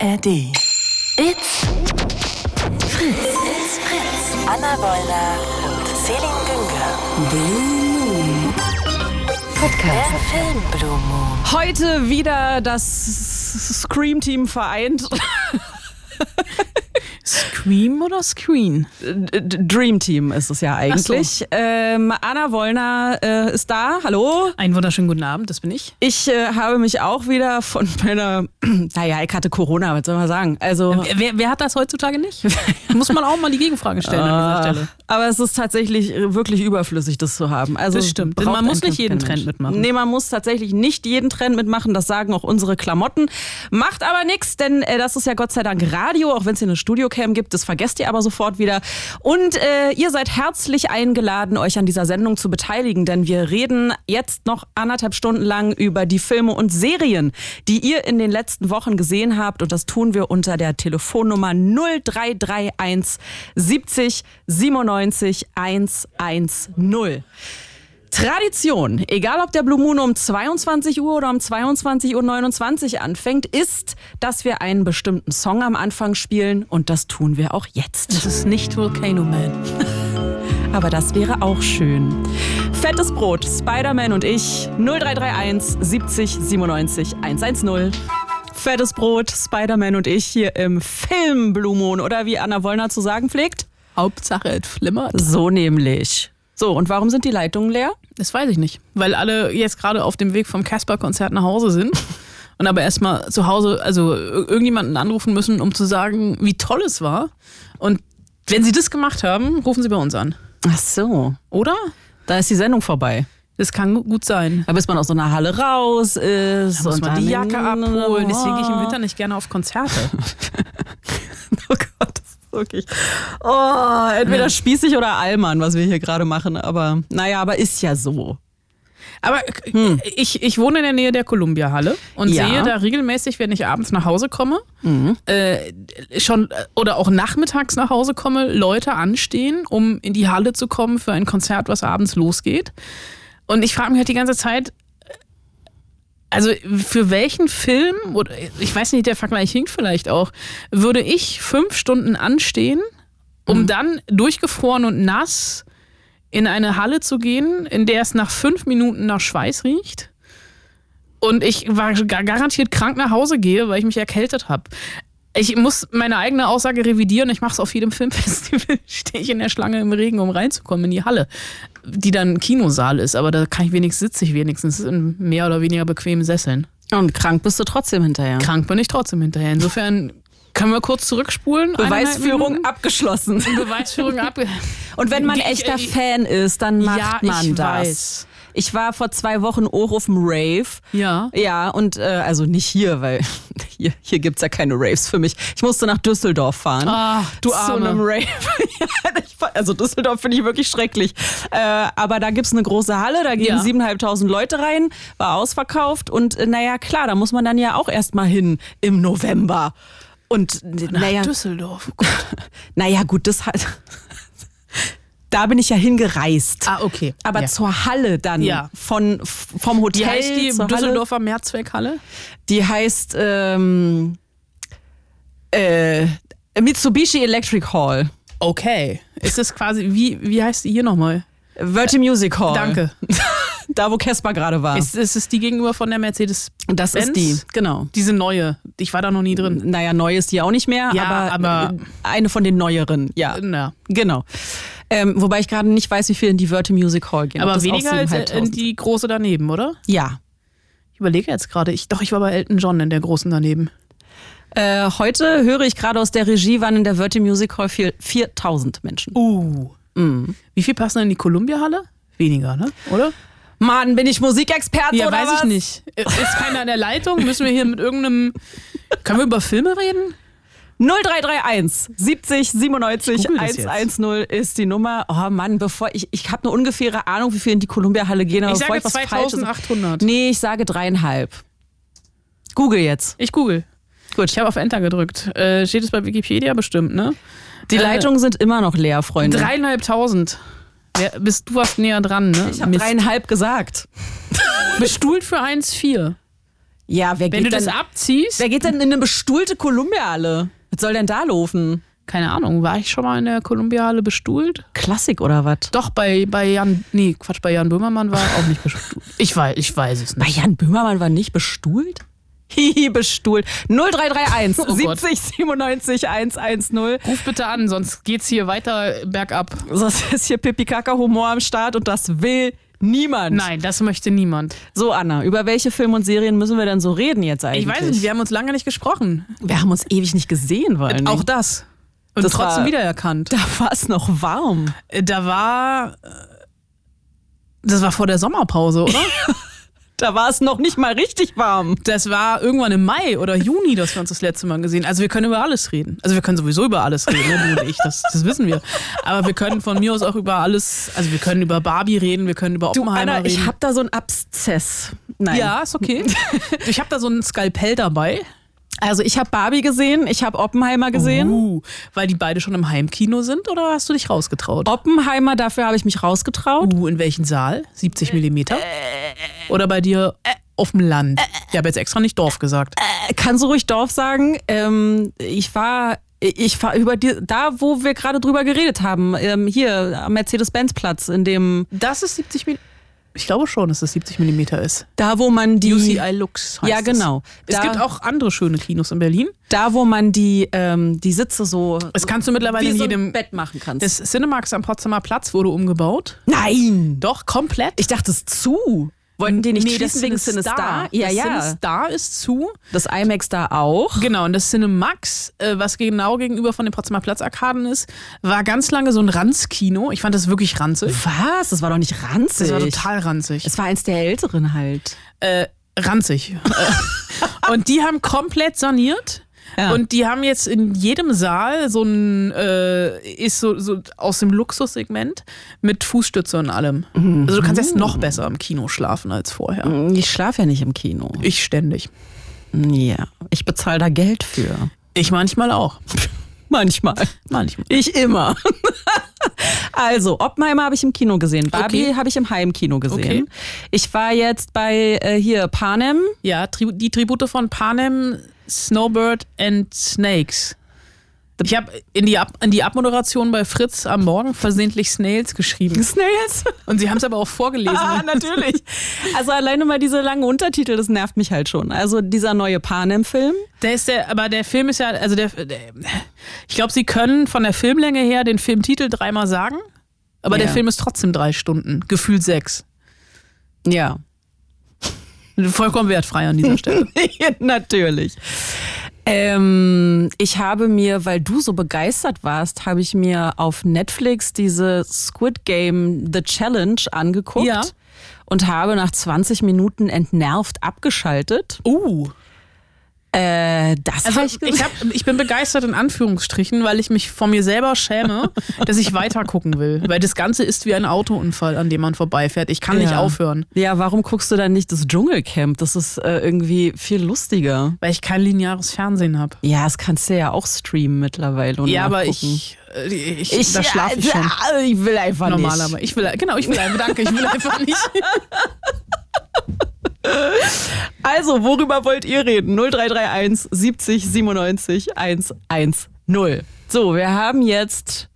ARD. It's Fritz. It's Fritz. Anna Wollner und Celine Günger. Blue Moon. Podcast. Der Film Blue Moon. Heute wieder das Scream-Team vereint. Scream oder Screen? D- Dream Team ist es ja eigentlich. Ähm, Anna Wollner äh, ist da. Hallo. Einen wunderschönen guten Abend, das bin ich. Ich äh, habe mich auch wieder von meiner, naja, ich hatte Corona, was soll man sagen? Also, Wer, wer hat das heutzutage nicht? Muss man auch mal die Gegenfrage stellen an Ah, dieser Stelle. aber es ist tatsächlich äh, wirklich überflüssig, das zu haben. Also Das stimmt. Man muss nicht jeden Trend mitmachen. Nee, man muss tatsächlich nicht jeden Trend mitmachen. Das sagen auch unsere Klamotten. Macht aber nichts, denn äh, das ist ja Gott sei Dank Radio, auch wenn es hier eine Studiocam gibt. Das vergesst ihr aber sofort wieder. Und äh, ihr seid herzlich eingeladen, euch an dieser Sendung zu beteiligen, denn wir reden jetzt noch anderthalb Stunden lang über die Filme und Serien, die ihr in den letzten Wochen gesehen habt. Und das tun wir unter der Telefonnummer 0331 70 97 110. Tradition, egal ob der Blue Moon um 22 Uhr oder um 22.29 Uhr anfängt, ist, dass wir einen bestimmten Song am Anfang spielen und das tun wir auch jetzt. Das ist nicht Volcano Man. Aber das wäre auch schön. Fettes Brot, Spider-Man und ich, 0331 70 97 110. Fettes Brot, Spider-Man und ich hier im Film Blue Moon oder wie Anna Wollner zu sagen pflegt. Hauptsache, es flimmert. So nämlich. So, und warum sind die Leitungen leer? Das weiß ich nicht. Weil alle jetzt gerade auf dem Weg vom Casper-Konzert nach Hause sind. Und aber erstmal zu Hause, also ir- irgendjemanden anrufen müssen, um zu sagen, wie toll es war. Und wenn sie das gemacht haben, rufen sie bei uns an. Ach so, Oder? da ist die Sendung vorbei. Das kann gu- gut sein. Ja, bis man aus so einer Halle raus ist. Da muss man die Jacke abholen. Deswegen gehe ich im Winter nicht gerne auf Konzerte. Oh Gott, wirklich. Oh, entweder spießig oder Allmann, was wir hier gerade machen. Aber naja, aber ist ja so. Aber äh, ich, ich wohne in der Nähe der Columbia-Halle und Ja. sehe da regelmäßig, wenn ich abends nach Hause komme, äh, schon äh, oder auch nachmittags nach Hause komme, Leute anstehen, um in die Halle zu kommen für ein Konzert, was abends losgeht. Und ich frage mich halt die ganze Zeit, äh, also für welchen Film, oder ich weiß nicht, der Vergleich hinkt vielleicht auch, würde ich fünf Stunden anstehen, um dann durchgefroren und nass in eine Halle zu gehen, in der es nach fünf Minuten nach Schweiß riecht und ich war gar- garantiert krank nach Hause gehe, weil ich mich erkältet habe. Ich muss meine eigene Aussage revidieren. Ich mache es auf jedem Filmfestival. Stehe ich in der Schlange im Regen, um reinzukommen in die Halle, die dann ein Kinosaal ist. Aber da kann ich wenigstens sitze ich wenigstens in mehr oder weniger bequemen Sesseln. Und krank bist du trotzdem hinterher. Krank bin ich trotzdem hinterher. Insofern können wir kurz zurückspulen. Beweisführung abgeschlossen. Beweisführung ab. Und wenn man echter Fan ist, dann macht Ja, man das. weiß. Ich war vor zwei Wochen auch auf dem Rave. Ja. Ja, und äh, also nicht hier, weil hier, hier gibt's ja keine Raves für mich. Ich musste nach Düsseldorf fahren. Ah, du Zu Arme. einem Rave. Ja, also Düsseldorf finde ich wirklich schrecklich. Äh, aber da gibt's eine große Halle, da gehen Ja. siebeneinhalbtausend Leute rein, war ausverkauft. Und äh, naja, klar, da muss man dann ja auch erstmal hin im November. Und naja, Düsseldorf. Oh naja, gut, das halt. Da bin ich ja hingereist. Ah, okay. Aber ja. zur Halle dann Ja. von vom Hotel Wie heißt die zur Halle. Düsseldorfer Mehrzweckhalle? Die heißt ähm, äh, Mitsubishi Electric Hall. Okay. Ist es quasi, wie, wie heißt die hier nochmal? Verti Music Hall. Danke. Da, wo Casper gerade war. Ist, ist es die gegenüber von der Mercedes? das ist die, genau. Diese neue. Ich war da noch nie drin. Naja, neu ist die auch nicht mehr, Ja, aber, aber- eine von den neueren, ja. Na. Genau. Ähm, wobei ich gerade nicht weiß, wie viel in die Verti Music Hall gehen. Aber weniger als in 7.500. die große daneben, oder? Ja. Ich überlege jetzt gerade. Ich, doch, ich war bei Elton John in der großen daneben. Äh, heute höre ich gerade aus der Regie, waren in der Verti Music Hall vier- 4000 Menschen. Uh. Wie viel passen in die Columbia-Halle? Weniger, ne? Oder? Mann, bin ich Musikexperte Ja, oder weiß was? ich nicht. Ist keiner in der Leitung? Müssen wir hier mit irgendeinem. Können wir über Filme reden? 0331 70 97 Ich google das jetzt. 110 ist die Nummer. Oh Mann, bevor ich ich habe eine ungefähre Ahnung, wie viel in die Columbia-Halle gehen, aber Ich sage ich was Falsches. 2800. Nee, ich sage dreieinhalb. Google jetzt. Ich google. Gut. Ich habe auf Enter gedrückt. Äh, steht es bei Wikipedia bestimmt, ne? Die Äh, Leitungen sind immer noch leer, Freunde. Dreieinhalbtausend. Wer, bist du warst näher dran, ne? ich habe dreieinhalb gesagt. Bestuhlt für 1,4. Ja, wer Wenn geht du das denn, abziehst, Wer geht denn in eine bestuhlte Kolumbiale? Was soll denn da laufen? keine Ahnung, war ich schon mal in der Kolumbiale bestuhlt? Klassik oder was? Doch, bei, bei Jan, nee, Quatsch, bei Jan Böhmermann war er auch nicht bestuhlt. Ich weiß, ich weiß es Bei nicht. Jan Böhmermann war nicht bestuhlt? Hihi, bestuhlt. 0331 Oh Gott. 70 97 110. Ruf bitte an, sonst geht's hier weiter bergab. Das ist hier Pipi-Kaka-Humor am Start und das will niemand. Nein, das möchte niemand. So, Anna, über welche Filme und Serien müssen wir denn so reden jetzt eigentlich? Ich weiß nicht, wir haben uns lange nicht gesprochen. wir haben uns ewig nicht gesehen, weil Auch das. Und Das trotzdem war- wiedererkannt. da war es noch warm. Da war. äh, Das war vor der Sommerpause, oder? Da war es noch nicht mal richtig warm. Das war irgendwann im Mai oder Juni, dass wir uns das letzte Mal gesehen Also wir können über alles reden. Also wir können sowieso über alles reden, ne? du und ich, das, das wissen wir. Aber wir können von mir aus auch über alles, also wir können über Barbie reden, wir können über Du, Oppenheimer Anna, reden. ich hab da so einen Abszess. Nein. ja, ist okay. Ich habe da so ein Skalpell dabei. Also ich habe Barbie gesehen, ich habe Oppenheimer gesehen. Uh, weil die beide schon im Heimkino sind oder hast du dich rausgetraut? Oppenheimer, dafür habe ich mich rausgetraut. Uh, in welchen Saal? 70 Millimeter? Oder bei dir auf dem Land? Ich habe jetzt extra nicht Dorf gesagt. Kannst du ruhig Dorf sagen? Ähm, ich war, ich war über die, da, wo wir gerade drüber geredet haben, ähm, hier am Mercedes-Benz-Platz, in dem, Das ist 70 Millimeter. Ich glaube schon, dass das 70 Millimeter ist. da, wo man die, UCI Lux heißt Ja, es. genau. Es Da- gibt auch andere schöne Kinos in Berlin. da, wo man die, ähm, die Sitze so, Das kannst du mittlerweile wie in jedem. Bett machen kannst. Das Cinemax am Potsdamer Platz wurde umgebaut. Nein! Doch, komplett. Ich dachte es zu. Wollten die nicht Nee, schließen wegen CineStar. Ja, das ja. CineStar ist zu. Das IMAX da auch. Genau, und das Cinemax, äh, was genau gegenüber von den Potsdamer Platzarkaden ist, war ganz lange so ein Ranzkino. Ich fand das wirklich ranzig. Was? Das war doch nicht ranzig. Das war total ranzig. Es war eins der älteren halt. Äh, ranzig. Äh, und die haben komplett saniert. Ja. Und die haben jetzt in jedem Saal so ein, äh, ist so, so aus dem Luxussegment mit Fußstütze und allem. Also du kannst jetzt noch besser im Kino schlafen als vorher. Ich schlafe ja nicht im Kino. Ich ständig. Ja, ich bezahle da Geld für. Ich manchmal auch. Manchmal. Manchmal. Ich immer. Also, Oppenheimer habe ich im Kino gesehen. Barbie Okay. habe ich im Heimkino gesehen. Okay. Ich war jetzt bei äh, hier Panem. Ja, die Tribute von Panem, Snowbird and Snakes. Ich habe in die, Ab in die Abmoderation bei Fritz am Morgen versehentlich Snails geschrieben. Snails. Und sie haben es aber auch vorgelesen. Ah, natürlich. Also alleine mal diese langen Untertitel, das nervt mich halt schon. Also dieser neue Panem-Film. Der ist der, aber der Film ist ja, also der, der ich glaube, sie können von der Filmlänge her den Filmtitel dreimal sagen, aber Ja. der Film ist trotzdem drei Stunden, gefühlt sechs. Ja. Vollkommen wertfrei an dieser Stelle. Natürlich. Ähm, ich habe mir, weil du so begeistert warst, habe ich mir auf Netflix diese Squid Game The Challenge angeguckt Ja. und habe nach 20 Minuten entnervt abgeschaltet. Uh. Äh, das Also hab ich, gesehen. hab, ich bin begeistert in Anführungsstrichen, weil ich mich von mir selber schäme, dass ich weiter gucken will. Weil das Ganze ist wie ein Autounfall, an dem man vorbeifährt. Ich kann nicht Ja. aufhören, Ja, warum guckst du dann nicht das Dschungelcamp? Das ist äh, irgendwie viel lustiger. weil ich kein lineares Fernsehen habe. Ja, das kannst du ja auch streamen mittlerweile. Und Ja, aber ich, äh, ich, da schlafe ich ja, schon. ja, Ich will einfach Normal, nicht. aber ich will, genau, ich will einfach, danke, ich will einfach nicht. Also, worüber wollt ihr reden? 0331 70 97 110. So, wir haben jetzt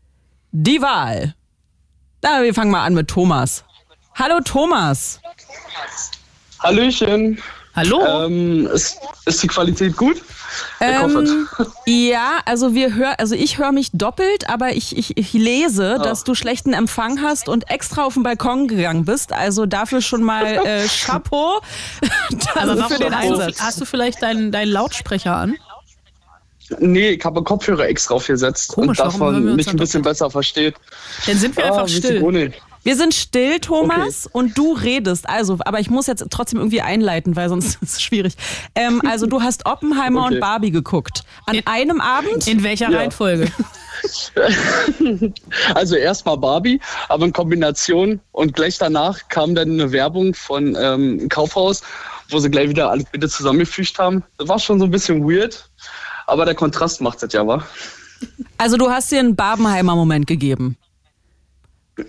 die Wahl. Na, wir fangen mal an mit Thomas. Hallo Thomas. Hallöchen. Hallo? Ähm, ist, ist die Qualität gut? Ähm, ja, also wir hör, also ich höre mich doppelt, aber ich, ich, ich lese, Ah. dass du schlechten Empfang hast und extra auf den Balkon gegangen bist. Also dafür schon mal äh, Chapeau also aber für den hast, du, Einsatz. hast du vielleicht deinen, deinen Lautsprecher an? Nee, ich habe Kopfhörer extra aufgesetzt Komisch, und hören davon mich ein bisschen besser versteht. Dann sind wir Ah, einfach still. Wir sind still, Thomas, und du redest. Also, aber ich muss jetzt trotzdem irgendwie einleiten, weil sonst ist es schwierig. Ähm, also, du hast Oppenheimer Okay. und Barbie geguckt. An In- einem Abend? In welcher Ja. Reihenfolge? Also erstmal Barbie, aber in Kombination und gleich danach kam dann eine Werbung von ähm, Kaufhaus, wo sie gleich wieder alles bitte zusammengefügt haben. Das war schon so ein bisschen weird, aber der Kontrast macht es ja, wa? Also, du hast dir einen Barbenheimer-Moment gegeben.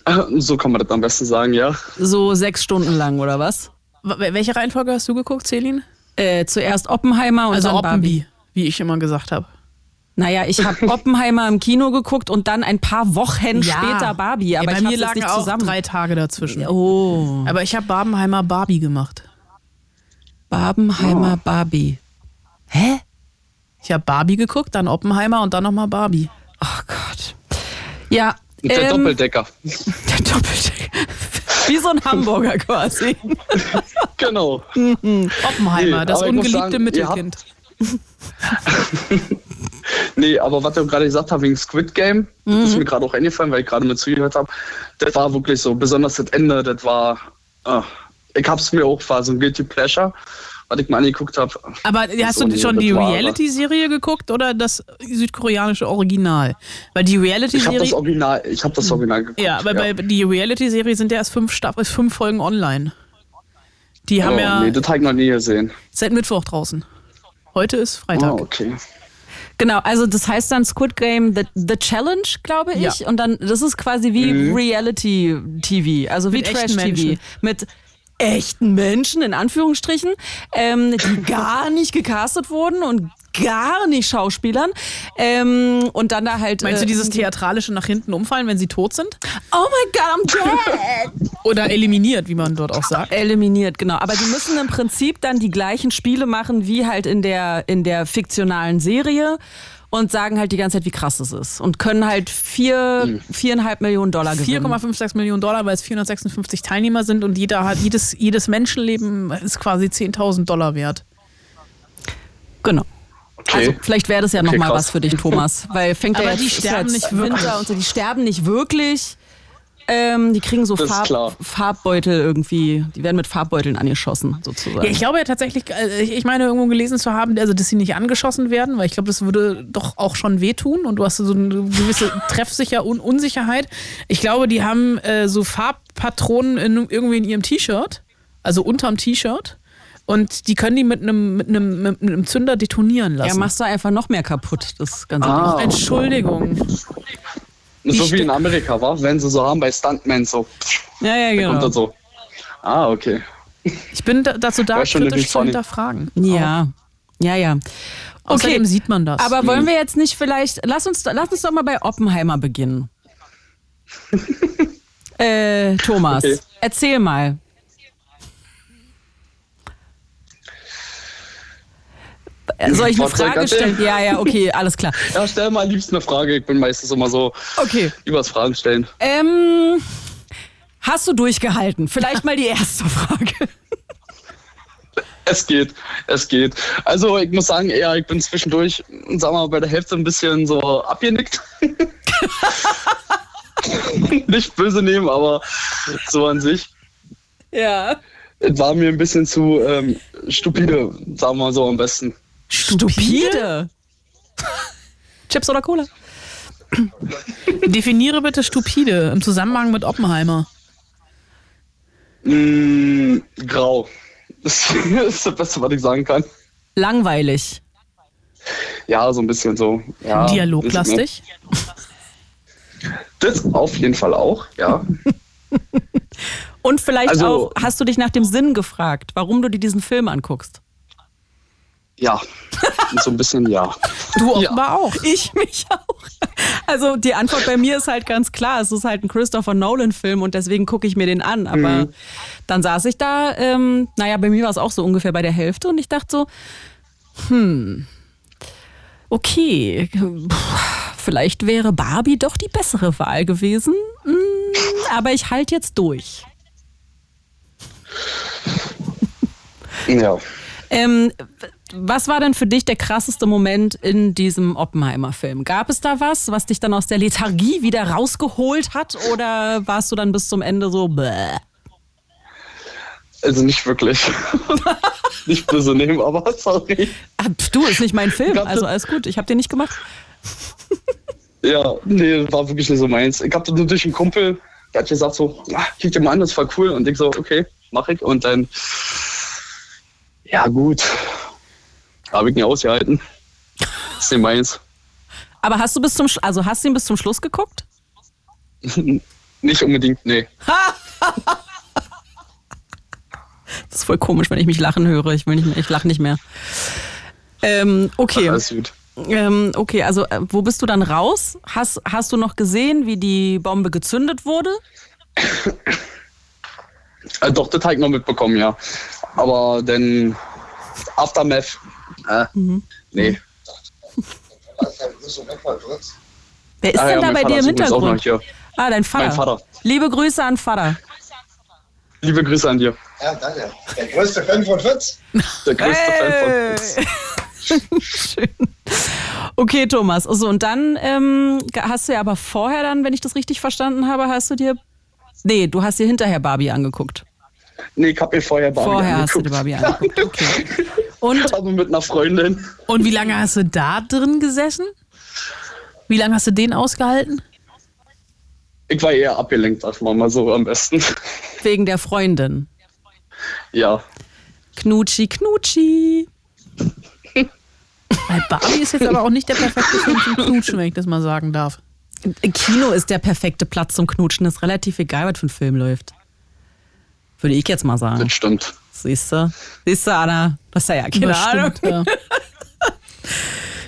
So kann man das am besten sagen, ja. So sechs Stunden lang, oder was? Welche Reihenfolge hast du geguckt, Celine? Äh, zuerst Oppenheimer und Also dann Barbie. Oppenby, wie ich immer gesagt habe. Naja, ich habe Oppenheimer im Kino geguckt und dann ein paar Wochen später Barbie. Aber ja, bei ich mir lagen nicht auch zusammen. drei Tage dazwischen. Oh, Aber ich habe Barbenheimer Barbie gemacht. Barbenheimer Barbie. Hä? Ich habe Barbie geguckt, dann Oppenheimer und dann nochmal Barbie. Oh Gott. Ja. Der ähm, Doppeldecker. Der Doppeldecker. Wie so ein Hamburger quasi. Genau. Oppenheimer, Nee, das ungeliebte sagen, ihr Mittelkind. Nee, aber was du gerade gesagt hast wegen Squid Game, das Mhm. ist mir gerade auch eingefallen, weil ich gerade mit zugehört habe. Das war wirklich so, besonders das Ende, das war. äh, ich hab's mir auch, war so ein Guilty Pleasure, was ich mal angeguckt habe. Aber hast so du schon die Reality-Serie geguckt oder das südkoreanische Original? Weil die Ich habe das Reality-Serie. Original, ich habe das Original geguckt. Ja, aber bei die Reality-Serie sind ja erst fünf, Staff äh, fünf Folgen online. Die haben oh, ja Nee, das habe ich noch nie gesehen. seit Mittwoch draußen. Heute ist Freitag. Oh, okay. Genau, also das heißt dann Squid Game The, The Challenge, glaube ich. Ja. Und dann, das ist quasi wie Reality TV, also wie Mit Trash TV. Menschen. Mit echten Menschen, in Anführungsstrichen, ähm, die gar nicht gecastet wurden und gar nicht Schauspielern. Ähm, und dann da halt. Meinst du äh, dieses theatralische nach hinten umfallen, wenn sie tot sind? Oh my God, I'm dead! Oder eliminiert, wie man dort auch sagt? Eliminiert, genau. Aber die müssen im Prinzip dann die gleichen Spiele machen wie halt in der, in der fiktionalen Serie und sagen halt die ganze Zeit, wie krass es ist. Und können halt vier, viereinhalb Millionen Dollar gewinnen. 4,56 Millionen Dollar, weil es 456 Teilnehmer sind und jeder hat, jedes, jedes Menschenleben ist quasi 10.000 Dollar wert. Genau. Okay. Also vielleicht wäre das ja Okay, nochmal was für dich, Thomas. Weil fängt Aber ja jetzt die sterben jetzt nicht wirklich. Winter und so, die sterben nicht wirklich. Ähm, die kriegen so Farb. Farbbeutel irgendwie. Die werden mit Farbbeuteln angeschossen, sozusagen. Ja, ich glaube ja tatsächlich, äh, ich meine irgendwo gelesen zu haben, also dass sie nicht angeschossen werden, weil ich glaube, das würde doch auch schon wehtun und du hast so eine gewisse Treffsicher und Unsicherheit. Ich glaube, die haben äh, so Farbpatronen in, irgendwie in ihrem T-Shirt, also unterm T-Shirt. Und die können die mit einem mit einem mit einem Zünder detonieren ja, lassen. machst du einfach noch mehr kaputt, das ganze Ah. Ding. Entschuldigung. So wie in Amerika, war, wenn sie so haben bei Stuntmen so. Ja, ja, Kommt genau. dann so. Ah, okay. Ich bin da, dazu da, kritisch zu funny. hinterfragen. Ja, ja, ja. Außerdem sieht man das. Aber wollen wir jetzt nicht vielleicht, lass uns, lass uns doch mal bei Oppenheimer beginnen. äh, Thomas, Okay. erzähl mal. Soll ich eine Frage stellen? Ja, ja, okay, alles klar. Ja, stell mal am liebsten eine Frage. Ich bin meistens immer so Okay. übers Fragen stellen. Ähm, hast du durchgehalten? Vielleicht mal die erste Frage. Es geht, es geht. Also ich muss sagen, ja, ich bin zwischendurch, sag mal, bei der Hälfte ein bisschen so abgenickt. Nicht böse nehmen, aber so an sich. Ja. Es war mir ein bisschen zu ähm, stupide, sagen wir mal so am besten. Stupide? Chips oder Cola? Definiere bitte stupide im Zusammenhang mit Oppenheimer. Mm, grau. Das ist das Beste, was ich sagen kann. Langweilig. Ja, so ein bisschen so. Ja, Dialoglastig. Das auf jeden Fall auch, ja. Und vielleicht Also- auch, hast du dich nach dem Sinn gefragt, warum du dir diesen Film anguckst? Ja, so ein bisschen ja. Du Ja. offenbar auch. Ich mich auch. Also die Antwort bei mir ist halt ganz klar. Es ist halt ein Christopher Nolan-Film und deswegen gucke ich mir den an. Aber dann saß ich da, ähm, naja, bei mir war es auch so ungefähr bei der Hälfte und ich dachte so, hm, okay, vielleicht wäre Barbie doch die bessere Wahl gewesen. Hm, aber ich halte jetzt durch. Ja. Ähm, was war denn für dich der krasseste Moment in diesem Oppenheimer-Film? Gab es da was, was dich dann aus der Lethargie wieder rausgeholt hat? Oder warst du dann bis zum Ende so, bäh? Also nicht wirklich. nicht böse nehmen, aber sorry. Pf, Du, ist nicht mein Film. Also es- alles gut, ich habe den nicht gemacht. Ja, nee, war wirklich nicht so meins. Ich hab nur durch einen Kumpel, der hat gesagt so, ah, dir mal an, das war cool. Und ich so, okay, mach ich. Und dann, ja gut, habe ich nicht ausgehalten. ist nicht meins. Aber hast du bis zum, Sch- also hast du ihn bis zum Schluss geguckt? Nicht unbedingt, nee. Das ist voll komisch, wenn ich mich lachen höre. Ich will nicht mehr, ich lache nicht mehr. Ähm, okay. Alles gut. Ähm, okay, also äh, wo bist du dann raus? Hast, hast du noch gesehen, wie die Bombe gezündet wurde? Äh, doch, das habe ich noch mitbekommen, ja. Aber dann Aftermath, Mhm. nee. Wer ist Ah, denn ja, da bei Vater dir im Hintergrund? Ah, dein Vater. Mein Vater. Liebe Grüße an Vater. Liebe Grüße an dir. Ja, danke. Der größte Fan von Fritz. Der größte Fan von Fritz. Schön. Okay, Thomas. Also, und dann ähm, hast du ja aber vorher dann, wenn ich das richtig verstanden habe, hast du dir. Nee, du hast dir hinterher Barbie angeguckt. Nee, ich habe mir vorher Barbie vorher hast du angeguckt. dir Barbie angeguckt. Okay. Und Aber mit einer Freundin. Und wie lange hast du da drin gesessen? Wie lange hast du den ausgehalten? Ich war eher abgelenkt, sag mal mal so am besten. wegen der Freundin. Ja. Knutschi, Knutschi. Weil Barbie ist jetzt aber auch nicht der perfekte Film zum Knutschen, wenn ich das mal sagen darf. Kino ist der perfekte Platz zum Knutschen. Ist relativ egal, was für ein Film läuft. Würde ich jetzt mal sagen. Das stimmt. Siehst du? Siehst du, Anna? Das ist ja keine Das Ahnung. stimmt, ja.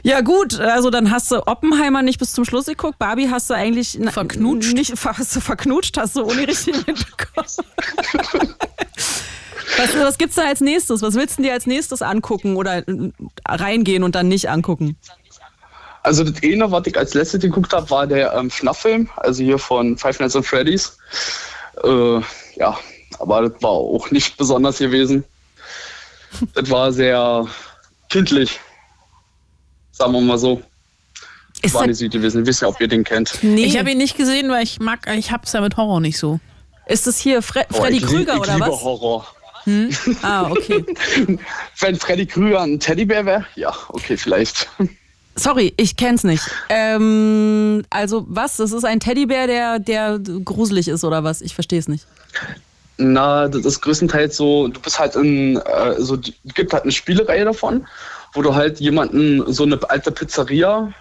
Ja, gut, also dann hast du Oppenheimer nicht bis zum Schluss geguckt. Barbie hast du eigentlich Verknutscht? Nicht, hast du verknutscht, hast du ohne richtig mitbekommen. Was, was gibt's da als nächstes? Was willst du dir als nächstes angucken oder äh, reingehen und dann nicht angucken? Also das eine, was ich als letztes geguckt habe, war der ähm, FNAF-Film, also hier von Five Nights at Freddy's. Äh, ja, aber das war auch nicht besonders gewesen. Das war sehr kindlich, sagen wir mal so. Ist war nicht süd gewesen. Ich weiß ja, ob ihr den kennt. nee, Ich habe ihn nicht gesehen, weil ich mag, ich hab's ja mit Horror nicht so. ist das hier Fre Oh, Freddy ich, Krüger ich oder liebe was? Horror. Ah, okay. Wenn Freddy Krüger ein Teddybär wäre, ja, okay, vielleicht. Sorry, ich kenn's nicht. Ähm, also was? Das ist ein Teddybär, der, der gruselig ist oder was? Ich verstehe es nicht. Na, das ist größtenteils so, du bist halt in, äh, so, es gibt halt eine Spielereihe davon, wo du halt jemanden, so eine alte Pizzeria,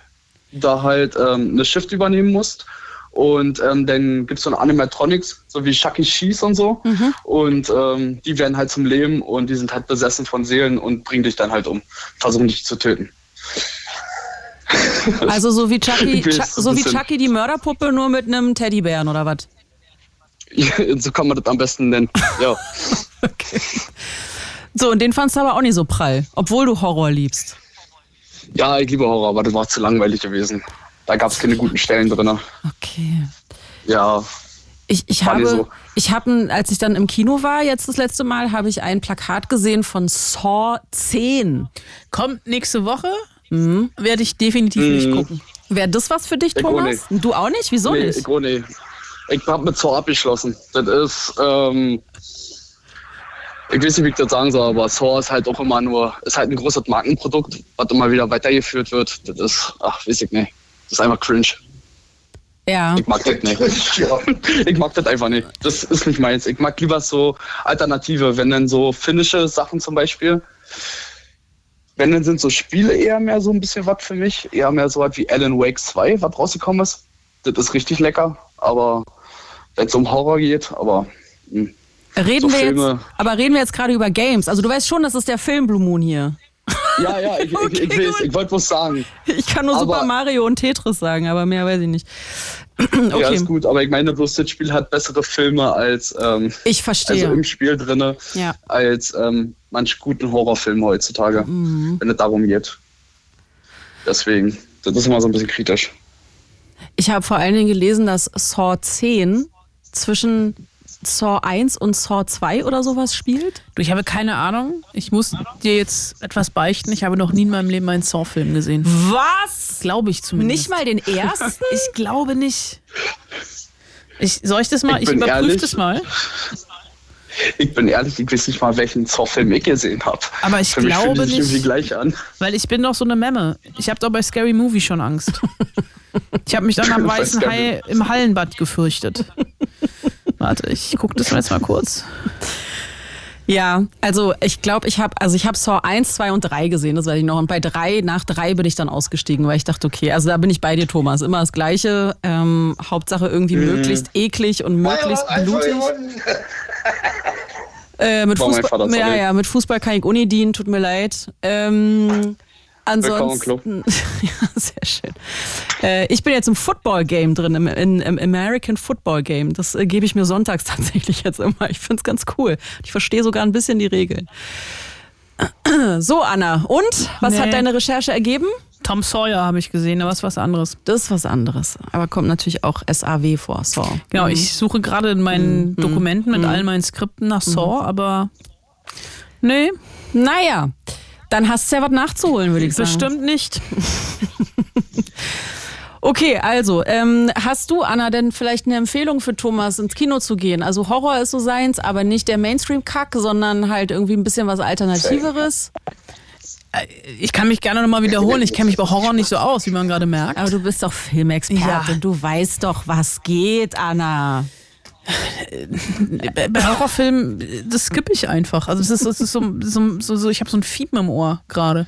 da halt ähm, eine Shift übernehmen musst. Und ähm, dann gibt es so eine Animatronics, so wie Chucky E. Cheese und so. Und ähm, die werden halt zum Leben und die sind halt besessen von Seelen und bringen dich dann halt um, versuchen dich zu töten. Also so wie Chucky, weiß, Chuck, so wie. Chucky die Mörderpuppe, nur mit einem Teddybären oder was? so kann man das am besten nennen. Ja. So, und den fandst du aber auch nicht so prall, obwohl du Horror liebst. ja, ich liebe Horror, aber das war zu langweilig gewesen. Da gab es keine guten Stellen drin. Okay. Ja, Ich, ich habe, so. ich habe, als ich dann im Kino war, jetzt das letzte Mal, habe ich ein Plakat gesehen von Saw 10. Kommt nächste Woche, Mhm. werde ich definitiv nicht gucken. Wäre das was für dich, Ich Thomas? Du auch nicht? Wieso nee, nicht? ich, auch nicht. Ich hab mit Saw abgeschlossen. Das ist, ähm, ich weiß nicht, wie ich das sagen soll, aber Saw ist halt auch immer nur, ist halt ein großes Markenprodukt, was immer wieder weitergeführt wird. Das ist, ach, weiß ich nicht. Das ist einfach cringe. Ja. Ich mag das nicht. Ja. Ich mag das einfach nicht. Das ist nicht meins. Ich mag lieber so Alternative, wenn dann so finnische Sachen zum Beispiel. Wenn dann sind so Spiele eher mehr so ein bisschen was für mich. Eher mehr so was wie Alan Wake 2, was rausgekommen ist. Das ist richtig lecker. Aber wenn es um Horror geht, aber hm. Reden so wir Filme. jetzt, aber reden wir jetzt gerade über Games. Also du weißt schon, das ist der Film Blue Moon hier. ja, ja, ich, ich, ich, weiß, ich wollte was sagen. Ich kann nur Aber- Super Mario und Tetris sagen, aber mehr weiß ich nicht. Ja, Okay, ist gut, aber ich meine, bloß das Spiel hat bessere Filme als ähm, ich verstehe. also im Spiel drinne Ja. als ähm, manch guten Horrorfilme heutzutage, Mhm. wenn es darum geht. Deswegen, das ist immer so ein bisschen kritisch. Ich habe vor allen Dingen gelesen, dass Saw 10 zwischen Saw 1 und Saw 2 oder sowas spielt. Du, ich habe keine Ahnung. Ich muss dir jetzt etwas beichten. Ich habe noch nie in meinem Leben einen Saw-Film gesehen. Was? Glaube ich zumindest. Nicht mal den ersten? Ich glaube nicht. Ich, soll ich das mal? Ich Ich, überprüfe das mal. Ich bin ehrlich, ich weiß nicht mal, welchen Saw-Film ich gesehen habe. Aber ich Für mich glaube sich nicht. irgendwie gleich an. Weil ich bin doch so eine Memme. Ich habe doch bei Scary Movie schon Angst. Ich habe mich dann am weißen Hai im Hallenbad gefürchtet. Warte, ich gucke das mal jetzt mal kurz. Ja, also ich glaube, ich habe also ich habe Saw 1, 2 und 3 gesehen, das weiß ich noch. Und bei 3, nach 3 bin ich dann ausgestiegen, weil ich dachte, okay, also da bin ich bei dir, Thomas. Immer das Gleiche. Ähm, Hauptsache irgendwie möglichst eklig und möglichst Einfach blutig. Äh, mit Fußball, Vater, ja, ja, mit Fußball kann ich Uni dienen, tut mir leid. Ähm, ansonsten, ja, sehr schön. Äh, ich bin jetzt im Football Game drin, im, in, im American Football Game. Das äh, gebe ich mir sonntags tatsächlich jetzt immer. Ich finde es ganz cool. Ich verstehe sogar ein bisschen die Regeln. So, Anna, und was Nee. hat deine Recherche ergeben? Tom Sawyer habe ich gesehen, aber ist was anderes. Das ist was anderes. Aber kommt natürlich auch SAW vor, Saw. Genau, ich suche gerade in meinen Mhm. Dokumenten mit all meinen Skripten nach Saw, aber nee, Naja, dann hast du ja was nachzuholen, würde ich sagen. bestimmt nicht. Okay, also, ähm, hast du, Anna, denn vielleicht eine Empfehlung für Thomas, ins Kino zu gehen? Also Horror ist so seins, aber nicht der Mainstream-Kack, sondern halt irgendwie ein bisschen was Alternativeres. Ich kann mich gerne nochmal wiederholen. Ich kenne mich bei Horror nicht so aus, wie man gerade merkt. Aber du bist doch Filmexperte, Ja. du weißt doch, was geht, Anna. Bei bei Horrorfilmen, das skippe ich einfach. Also es ist, es ist so, so, so, so, ich habe so ein Fiepen im Ohr gerade.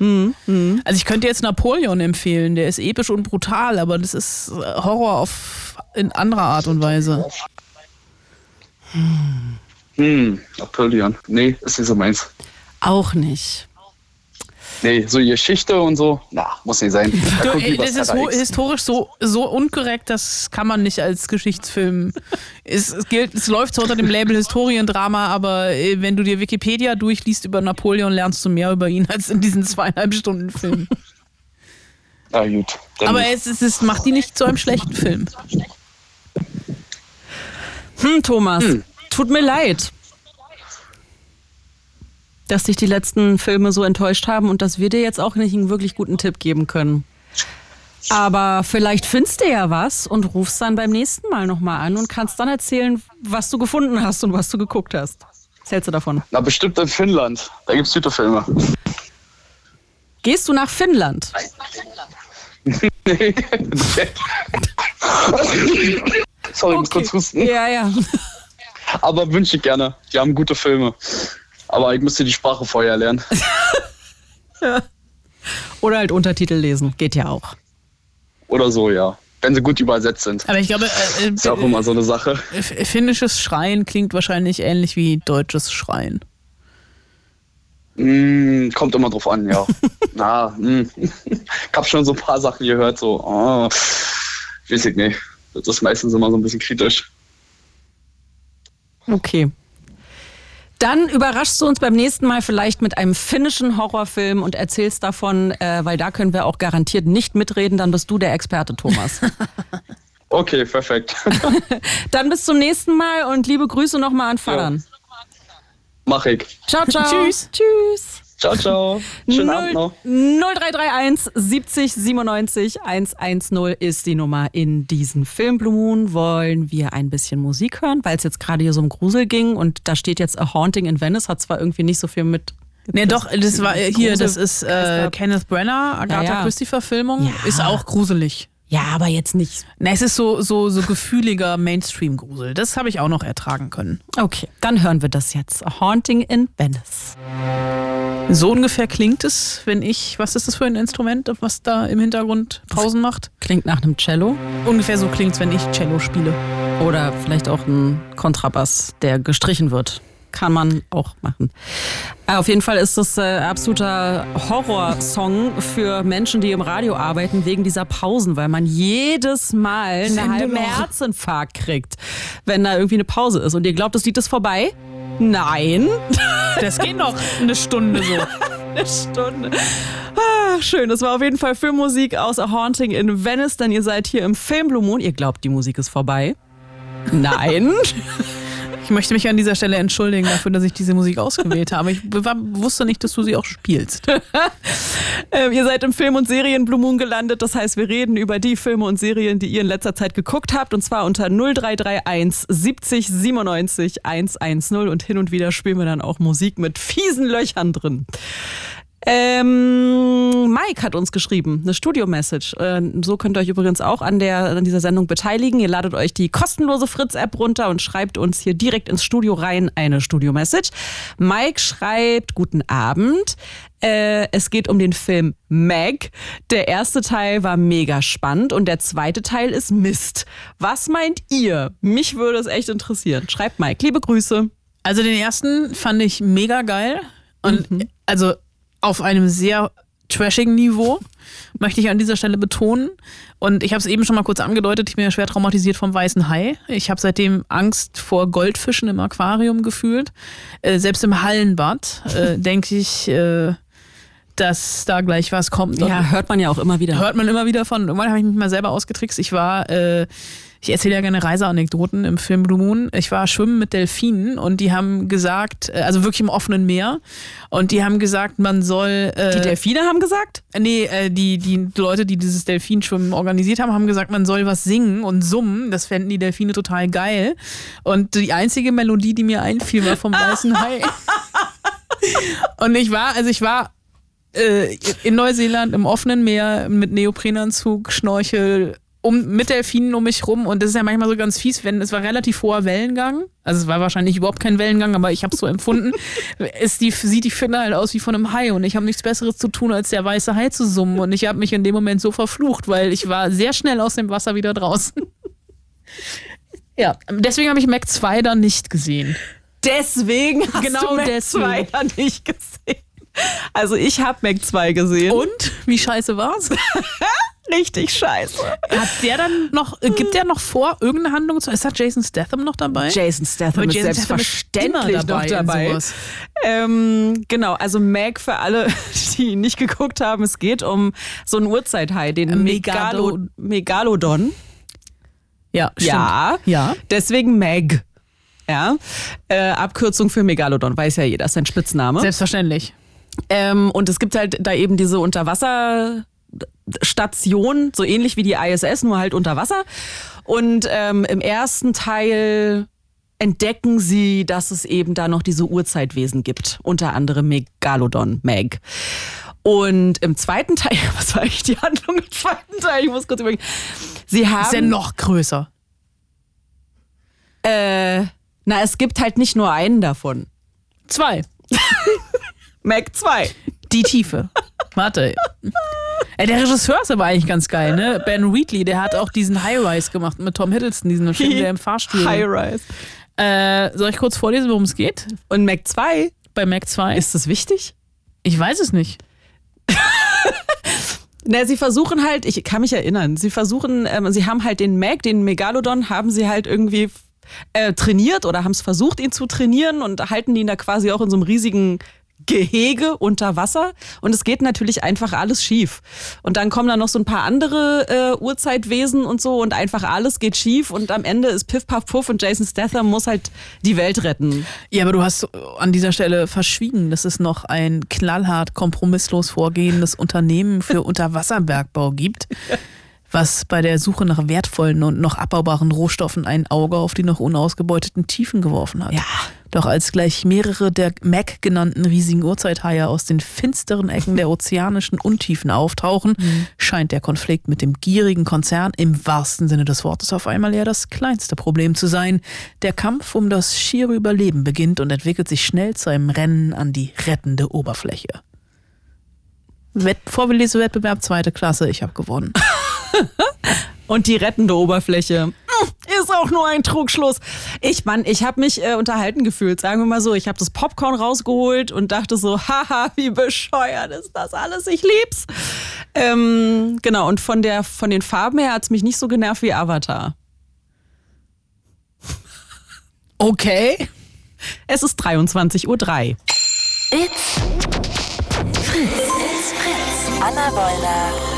Also ich könnte jetzt Napoleon empfehlen, der ist episch und brutal, aber das ist äh, Horror auf in anderer Art und Weise. Hm, Napoleon. Nee, ist nicht so meins. Auch nicht. Nee, so Geschichte und so, na, muss nicht sein. Da Du, ey, das ist X. historisch so, so unkorrekt, das kann man nicht als Geschichtsfilm. es, es, gilt, es läuft zwar unter dem Label Historiendrama, aber äh, wenn du dir Wikipedia durchliest über Napoleon, lernst du mehr über ihn als in diesen zweieinhalb Stunden Film. Na gut. Aber es, es, es macht die nicht zu einem schlechten Film. Hm, Thomas, tut mir leid, dass dich die letzten Filme so enttäuscht haben und dass wir dir jetzt auch nicht einen wirklich guten Tipp geben können. Aber vielleicht findest du ja was und rufst dann beim nächsten Mal nochmal an und kannst dann erzählen, was du gefunden hast und was du geguckt hast. Was hältst du davon? na, bestimmt in Finnland. Da gibt's gute Filme. Gehst du nach Finnland? Nee. Sorry, ich muss kurz husten. Ja, ja. Aber wünsche ich gerne. Die haben gute Filme. Aber ich müsste die Sprache vorher lernen. Oder halt Untertitel lesen. Geht ja auch. Oder so, ja. Wenn sie gut übersetzt sind. Aber ich glaube, äh, Ist ja auch immer so eine Sache. äh, finnisches Schreien klingt wahrscheinlich ähnlich wie deutsches Schreien. Mm, kommt immer drauf an, ja. Na, mm. ich habe schon so ein paar Sachen gehört, so, oh, weiß ich nicht. Das ist meistens immer so ein bisschen kritisch. Okay. Dann überraschst du uns beim nächsten Mal vielleicht mit einem finnischen Horrorfilm und erzählst davon, äh, weil da können wir auch garantiert nicht mitreden. Dann bist du der Experte, Thomas. Okay, perfekt. Dann bis zum nächsten Mal und liebe Grüße nochmal an Fadern. Mach ich. Ciao, ciao. Tschüss. Tschüss. Ciao, ciao. Schönen Abend noch. 0331 70 97 110 ist die Nummer in diesen Film Blue Moon. Wollen wir ein bisschen Musik hören, weil es jetzt gerade hier so um Grusel ging und da steht jetzt A Haunting in Venice, hat zwar irgendwie nicht so viel mit. Nee, doch, das war äh, hier, das ist äh, Kenneth Brenner, Agatha Ja, ja. Christie-Verfilmung. Ja. Ist auch gruselig. Ja, aber jetzt nicht. Na, es ist so, so, so gefühliger Mainstream-Grusel. Das habe ich auch noch ertragen können. Okay, dann hören wir das jetzt. A Haunting in Venice. So ungefähr klingt es, wenn ich, was ist das für ein Instrument, was da im Hintergrund Pausen macht? Klingt nach einem Cello Ungefähr so klingt es, wenn ich Cello spiele. oder vielleicht auch ein Kontrabass, der gestrichen wird. Kann man auch machen. Äh, Auf jeden Fall ist das äh, absoluter Horrorsong für Menschen, die im Radio arbeiten, wegen dieser Pausen, weil man jedes Mal einen halben Herzinfarkt kriegt, wenn da irgendwie eine Pause ist. Und ihr glaubt, das Lied ist vorbei? Nein. Das geht noch eine Stunde so. Eine Stunde. Ah, schön, das war auf jeden Fall Filmmusik aus A Haunting in Venice, denn ihr seid hier im Film Blue Moon. Ihr glaubt, die Musik ist vorbei? Nein. Ich möchte mich an dieser Stelle entschuldigen dafür, dass ich diese Musik ausgewählt habe. Ich wusste nicht, dass du sie auch spielst. Ähm, ihr seid im Film- und Serien Blue Moon gelandet. Das heißt, wir reden über die Filme und Serien, die ihr in letzter Zeit geguckt habt. Und zwar unter 0331 70 97 110. Und hin und wieder spielen wir dann auch Musik mit fiesen Löchern drin. Ähm, Mike hat uns geschrieben, eine Studio-Message. Äh, so könnt ihr euch übrigens auch an, der, an dieser Sendung beteiligen. Ihr ladet euch die kostenlose Fritz-App runter und schreibt uns hier direkt ins Studio rein eine Studio-Message. Mike schreibt, guten Abend. Äh, es geht um den Film Meg. Der erste Teil war mega spannend und der zweite Teil ist Mist. Was meint ihr? Mich würde es echt interessieren. Schreibt Mike. Liebe Grüße. Also den ersten fand ich mega geil. Und Mhm. also auf einem sehr trashigen Niveau, möchte ich an dieser Stelle betonen. Und ich habe es eben schon mal kurz angedeutet, ich bin ja schwer traumatisiert vom weißen Hai. Ich habe seitdem Angst vor Goldfischen im Aquarium gefühlt. Äh, selbst im Hallenbad äh, denke ich, äh, dass da gleich was kommt. Ja, hört man ja auch immer wieder. hört man immer wieder von. Irgendwann habe ich mich mal selber ausgetrickst. Ich war, äh, ich erzähle ja gerne Reiseanekdoten im Film Blue Moon. Ich war schwimmen mit Delfinen und die haben gesagt, äh, also wirklich im offenen Meer, und die haben gesagt, man soll. Äh, Die Delfine haben gesagt? Nee, äh, die, die Leute, die dieses Delfinschwimmen organisiert haben, haben gesagt, man soll was singen und summen. Das fänden die Delfine total geil. Und die einzige Melodie, die mir einfiel, war vom Weißen Hai. und ich war, also ich war äh, in Neuseeland im offenen Meer mit Neoprenanzug, Schnorchel, um, mit Delfinen um mich rum. Und das ist ja manchmal so ganz fies, wenn es war relativ hoher Wellengang. Also es war wahrscheinlich überhaupt kein Wellengang, aber ich habe es so empfunden. ist die, sieht die Finne halt aus wie von einem Hai und ich habe nichts Besseres zu tun, als der weiße Hai zu summen. Und ich habe mich in dem Moment so verflucht, weil ich war sehr schnell aus dem Wasser wieder draußen. ja, deswegen habe ich Mac 2 dann nicht gesehen. Deswegen hast Genau du Mac deswegen. 2 ja nicht gesehen. Also ich habe Mac 2 gesehen. Und? Wie scheiße war's? Richtig scheiße. Hat der dann noch, äh, gibt der noch vor, irgendeine Handlung zu. Ist da Jason Statham noch dabei? Jason Statham Aber ist Jason Statham ist selbstverständlich dabei noch dabei. Ähm, genau, also Meg für alle, die nicht geguckt haben, es geht um so einen Urzeithai, den Megalo, Megalodon. Ja, stimmt. Ja, Ja. deswegen Meg. Ja, äh, Abkürzung für Megalodon, weiß ja jeder, ist sein Spitzname. Selbstverständlich. Ähm, und es gibt halt da eben diese Unterwasserstation, so ähnlich wie die ISS, nur halt unter Wasser. Und ähm, im ersten Teil entdecken sie, dass es eben da noch diese Urzeitwesen gibt, unter anderem Megalodon, Meg. Und im zweiten Teil, was war eigentlich die Handlung im zweiten Teil? Ich muss kurz überlegen. Sie haben. Ist ja noch größer. äh, na, es gibt halt nicht nur einen davon. Zwei. Meg 2. Die Tiefe. Warte. Ey, der Regisseur ist aber eigentlich ganz geil, ne? Ben Wheatley, der hat auch diesen High Rise gemacht mit Tom Hiddleston, diesen Film, der im Fahrstuhl. High Rise. Äh, soll ich kurz vorlesen, worum es geht? Und Meg 2, Bei Mac 2? ist das wichtig? ich weiß es nicht. Na, sie versuchen halt, ich kann mich erinnern, sie versuchen, ähm, sie haben halt den Meg, den Megalodon, haben sie halt irgendwie äh, trainiert oder haben es versucht, ihn zu trainieren und halten ihn da quasi auch in so einem riesigen Gehege unter Wasser und es geht natürlich einfach alles schief. Und dann kommen da noch so ein paar andere äh, Urzeitwesen und so und einfach alles geht schief und am Ende ist Piff Puff Puff und Jason Statham muss halt die Welt retten. Ja, aber du hast an dieser Stelle verschwiegen, dass es noch ein knallhart kompromisslos vorgehendes Unternehmen für Unterwasserbergbau gibt, was bei der Suche nach wertvollen und noch abbaubaren Rohstoffen ein Auge auf die noch unausgebeuteten Tiefen geworfen hat. Ja. Doch als gleich mehrere der Mac genannten riesigen Urzeithaie aus den finsteren Ecken der ozeanischen Untiefen auftauchen, scheint der Konflikt mit dem gierigen Konzern im wahrsten Sinne des Wortes auf einmal eher das kleinste Problem zu sein. Der Kampf um das schiere Überleben beginnt und entwickelt sich schnell zu einem Rennen an die rettende Oberfläche. Wett Vorlesewettbewerb zweite Klasse, ich habe gewonnen. Und die rettende Oberfläche ist auch nur ein Trugschluss. Ich, Mann, ich habe mich äh, unterhalten gefühlt, sagen wir mal so. Ich habe das Popcorn rausgeholt und dachte so, haha, wie bescheuert ist das alles, ich lieb's. Ähm, genau, und von, der, von den Farben her hat's mich nicht so genervt wie Avatar. Okay. Es ist 23.03 Uhr. It's Fritz. It's Fritz. Anna Wollner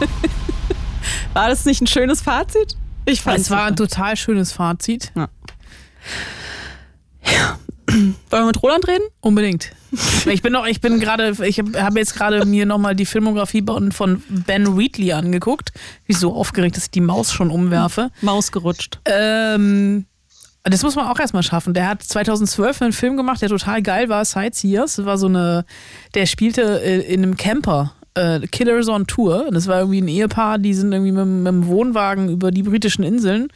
War das nicht ein schönes Fazit? Ich fand Es war ein total schönes Fazit. Wollen wir mit Roland reden? Unbedingt. Ich bin noch, ich bin gerade, ich habe hab jetzt gerade mir nochmal die Filmografie von Ben Wheatley angeguckt. Ich bin so aufgeregt, dass ich die Maus schon umwerfe. Maus gerutscht. Ähm, das muss man auch erstmal schaffen. Der hat 2012 einen Film gemacht, der total geil war, Sightseers. War so eine, der spielte äh, in einem Camper. Äh, Killers on Tour. Das war irgendwie ein Ehepaar, die sind irgendwie mit, mit dem Wohnwagen über die britischen Inseln.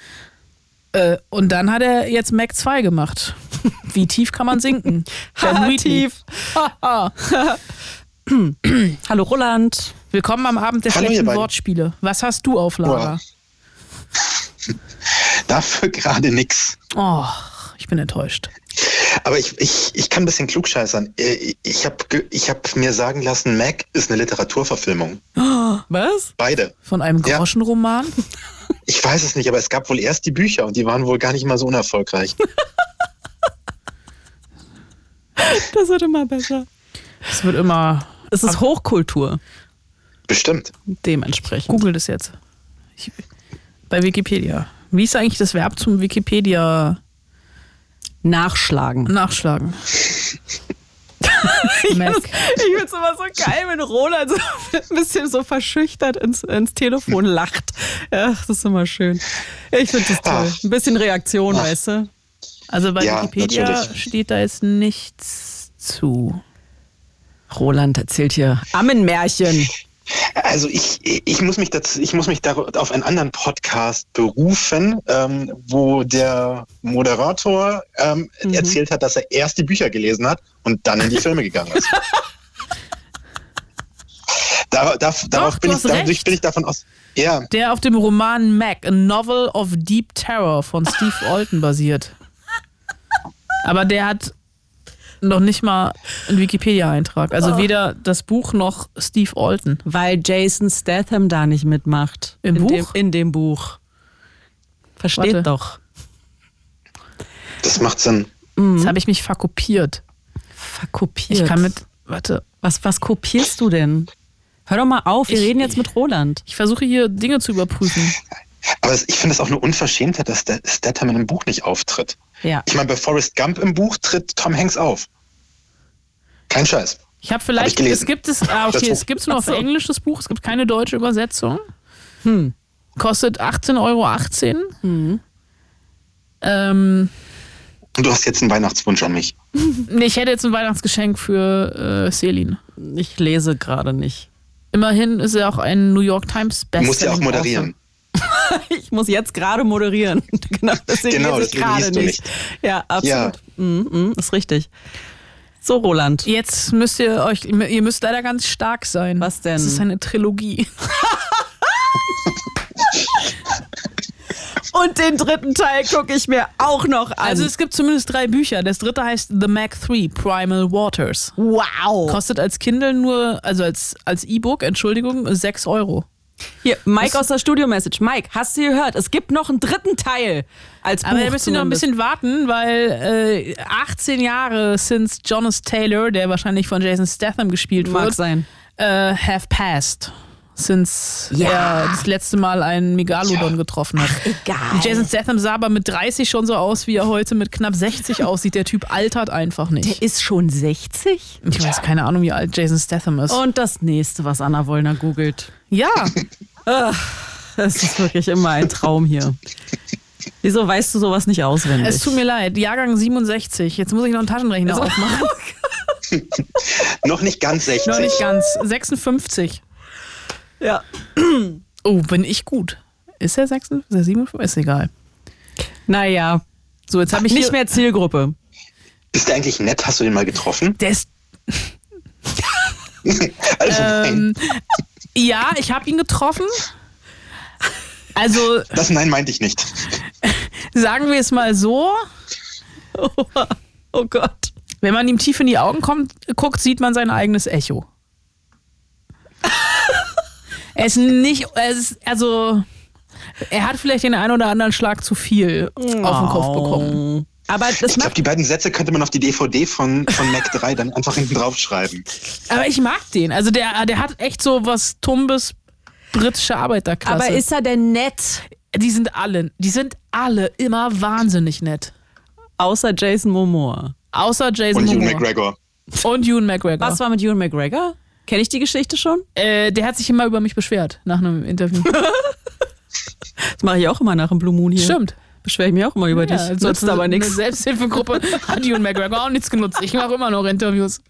Äh, und dann hat er jetzt Mac 2 gemacht. Wie tief kann man sinken? Wheatley. tief. Hallo Roland. Willkommen am Abend der Hallo, schlechten. Wortspiele. Was hast du auf Lager? Dafür gerade nix. Oh, ich bin enttäuscht. Aber ich, ich, ich kann ein bisschen klugscheißern. Äh, Ich habe ich hab mir sagen lassen, Mac ist eine Literaturverfilmung. Was? Beide. Von einem Ja. Groschenroman? Ich weiß es nicht, aber es gab wohl erst die Bücher und die waren wohl gar nicht mal so unerfolgreich. Das wird immer besser. Es wird immer. Es ist Hochkultur, Bestimmt. dementsprechend. Google das jetzt. Ich, bei Wikipedia. Wie ist eigentlich das Verb zum Wikipedia Nachschlagen. nachschlagen? Mac. Ich finde es immer so geil, wenn Roland so ein bisschen so verschüchtert ins, ins Telefon lacht. Ach, das ist immer schön. Ich finde das toll. Ein bisschen Reaktion, weißt du? Also bei Ja, Wikipedia natürlich. steht da jetzt nichts zu. Roland erzählt hier Ammenmärchen. Also ich, ich muss mich dazu, ich muss mich auf einen anderen Podcast berufen, ähm, wo der Moderator ähm, erzählt hat, dass er erst die Bücher gelesen hat und dann in die Filme gegangen ist. Dar, dar, darauf du bin ich, dadurch bin ich davon aus. Ja, Der auf dem Roman Mac, a Novel of Deep Terror von Steve Alton basiert. Aber der hat noch nicht mal einen Wikipedia-Eintrag. Also weder das Buch noch Steve Alton. Weil Jason Statham da nicht mitmacht. Im in Buch? Dem, in dem Buch. Versteht Warte. doch. das macht Sinn. Jetzt habe ich mich verkopiert. Verkopiert. Ich kann mit. Warte. Was, was kopierst du denn? Hör doch mal auf, wir Ich- reden jetzt mit Roland. Ich versuche hier Dinge zu überprüfen. Aber ich finde es auch eine Unverschämtheit, dass der Statham in einem Buch nicht auftritt. Ja. Ich meine, bei Forrest Gump im Buch tritt Tom Hanks auf. Kein Scheiß. Ich habe Hab vielleicht. ich gelesen. es gibt es. Ah, okay, Buch. es gibt es nur auf. Englisch, das Buch. Es gibt keine deutsche Übersetzung. Kostet 18,18 Euro. Ähm, Und du hast jetzt einen Weihnachtswunsch an mich. nee, ich hätte jetzt ein Weihnachtsgeschenk für äh, Selin. Ich lese gerade nicht. Immerhin ist er auch ein New York Times Du musst ja auch moderieren. Ich muss jetzt gerade moderieren. genau, deswegen Genau, lese ich gerade du nicht. Ja, absolut. Mhm, mhm, ist richtig. So, Roland. Jetzt müsst ihr euch, ihr müsst leider ganz stark sein. Was denn? Das ist eine Trilogie. Und den dritten Teil gucke ich mir auch noch an. Also es gibt zumindest drei Bücher. Das dritte heißt The Mac 3 Primal Waters. wow. Kostet als Kindle nur, also als, als E-Book, Entschuldigung, 6 Euro. Hier, Mike aus der Studio-Message. Mike, hast du gehört? Es gibt noch einen dritten Teil als Buch Aber da müsst ihr noch ein bisschen warten, weil äh, 18 Jahre since Jonas Taylor, der wahrscheinlich von Jason Statham gespielt Mag wird, sein. äh, have passed. Since Ja. er das letzte Mal einen Megalodon getroffen hat. egal. Jason Statham sah aber mit 30 schon so aus, wie er heute mit knapp 60 aussieht. Der Typ altert einfach nicht. Der ist schon 60? Ich weiß keine Ahnung, wie alt Jason Statham ist. Und das nächste, was Anna Wollner googelt. Ja, Das ist wirklich immer ein Traum hier. Wieso weißt du sowas nicht auswendig? es tut mir leid. Jahrgang 67. Jetzt muss ich noch einen Taschenrechner aufmachen. Noch nicht ganz 60. Noch nicht ganz. 56. Ja. Oh, bin ich gut. Ist er 56? Ist er 57? Ist egal. Naja, So, jetzt habe ich nicht mehr Zielgruppe. Ist der eigentlich nett? Hast du den mal getroffen? Der ist, Also ähm, nein. Ja, ich habe ihn getroffen. Also Das Nein meinte ich nicht. sagen wir es mal so, Oh, oh Gott. wenn man ihm tief in die Augen kommt, guckt, sieht man sein eigenes Echo. er ist nicht, er ist, also er hat vielleicht den einen oder anderen Schlag zu viel auf den Kopf bekommen. Aber das Ich glaube, die beiden Sätze könnte man auf die DVD von, von Mac 3 dann einfach hinten drauf schreiben. Aber ich mag den. Also der, der hat echt so was Tumbes britische Arbeiterklasse. Aber ist er denn nett? die sind alle, die sind alle immer wahnsinnig nett. Außer Jason Momoa. Außer Jason Und Hugh Momoa. McGregor. Und Ewan McGregor. Was war mit Ewan McGregor? Kenne ich die Geschichte schon? Äh, der hat sich immer über mich beschwert nach einem Interview. Das mache ich auch immer nach dem Blue Moon hier. Stimmt. Beschwere ich mich auch immer über dich. Ja, Nutzt aber Eine nichts. Selbsthilfegruppe hat Ewan McGregor auch nichts genutzt. Ich mache immer noch Interviews.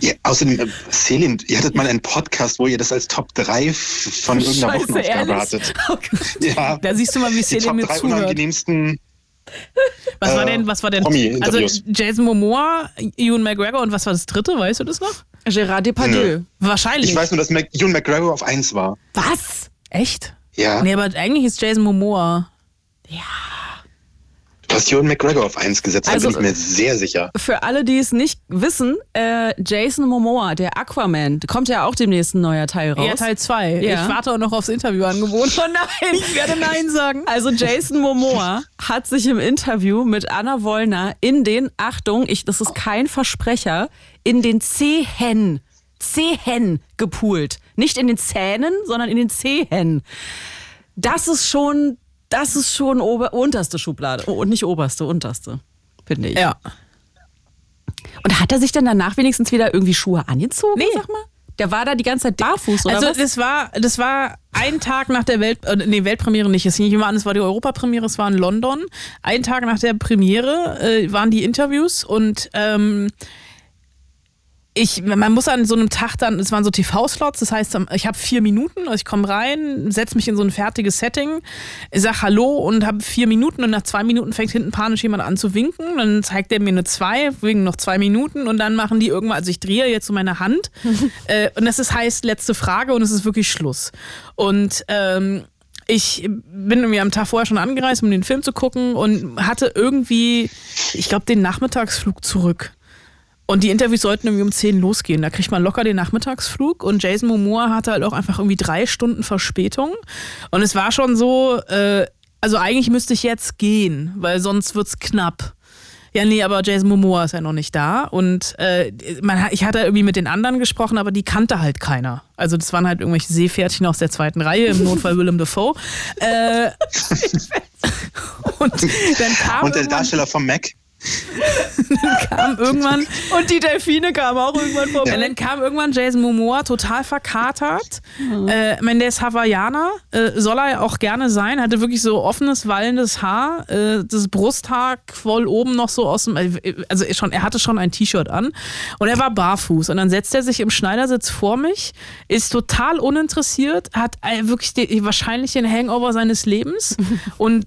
Ja, außerdem, äh, Selim, ihr hattet mal einen Podcast, wo ihr das als Top 3 von irgendeiner Scheiße, Wochenausgabe ehrlich? hattet. Oh. Ja, Da siehst du mal, wie Selim Top mir 3 zuhört. unangenehmsten. Was war äh, denn, was war denn? Also. Jason Momoa, Ewan McGregor und was war das dritte? Weißt du das noch? Gérard Depardieu. Wahrscheinlich. Ich weiß nur, dass Mac, Ewan McGregor auf 1 war. Was? Echt? Ja, Nee, aber eigentlich ist Jason Momoa. du hast Ewan McGregor auf eins gesetzt, Also- da bin ich mir sehr sicher. Für alle, die es nicht wissen, äh, Jason Momoa, der Aquaman, kommt ja auch demnächst ein neuer Teil raus. Ja, Teil 2. Ja. Ich warte auch noch aufs Interviewangebot. Oh nein, ich werde Nein sagen. Also Jason Momoa hat sich im Interview mit Anna Wollner in den, Achtung, ich, das ist kein Versprecher, in den Zehen, Zehen gepoolt. Nicht in den Zähnen, sondern in den Zehen. Das ist schon, das ist schon ober, unterste Schublade. Oh, und nicht oberste, unterste, finde ich. Ja. Und hat er sich dann danach wenigstens wieder irgendwie Schuhe angezogen, Nee. sag mal? Der war da die ganze Zeit barfuß, oder Also was? das war, das war ein Tag nach der Welt, äh, nee, Weltpremiere nicht. Es hing nicht immer an, es war die Europapremiere, es war in London. Ein Tag nach der Premiere äh, waren die Interviews und ähm, ich, man muss an so einem Tag dann, es waren so TV-Slots, das heißt, ich habe vier Minuten, also ich komme rein, setze mich in so ein fertiges Setting, sag Hallo und habe vier Minuten und nach zwei Minuten fängt hinten panisch jemand an zu winken, dann zeigt er mir eine zwei, wegen noch zwei Minuten und dann machen die irgendwann, also ich drehe jetzt so meine Hand äh, und das ist, heißt letzte Frage und es ist wirklich Schluss. Und ähm, ich bin irgendwie am Tag vorher schon angereist, um den Film zu gucken und hatte irgendwie, ich glaube, den Nachmittagsflug zurück. Und die Interviews sollten irgendwie um 10 losgehen. Da kriegt man locker den Nachmittagsflug und Jason Momoa hatte halt auch einfach irgendwie drei Stunden Verspätung. Und es war schon so, äh, also eigentlich müsste ich jetzt gehen, weil sonst wird's knapp. Ja, nee, aber Jason Momoa ist ja noch nicht da. Und äh, man, ich hatte irgendwie mit den anderen gesprochen, aber die kannte halt keiner. Also das waren halt irgendwelche Seepferdchen aus der zweiten Reihe, im Notfall Willem Dafoe. Äh, und dann kam Und der Darsteller vom Mac, kam irgendwann Und die Delfine kamen auch irgendwann vorbei. Und dann kam irgendwann Jason Momoa total verkatert. Äh, ich meine, der ist Hawaiianer, äh, soll er auch gerne sein, hatte wirklich so offenes, wallendes Haar, äh, das Brusthaar quoll oben noch so aus dem, also schon, er hatte schon ein T-Shirt an und er war barfuß und dann setzt er sich im Schneidersitz vor mich, ist total uninteressiert, hat äh, wirklich den, wahrscheinlich den Hangover seines Lebens und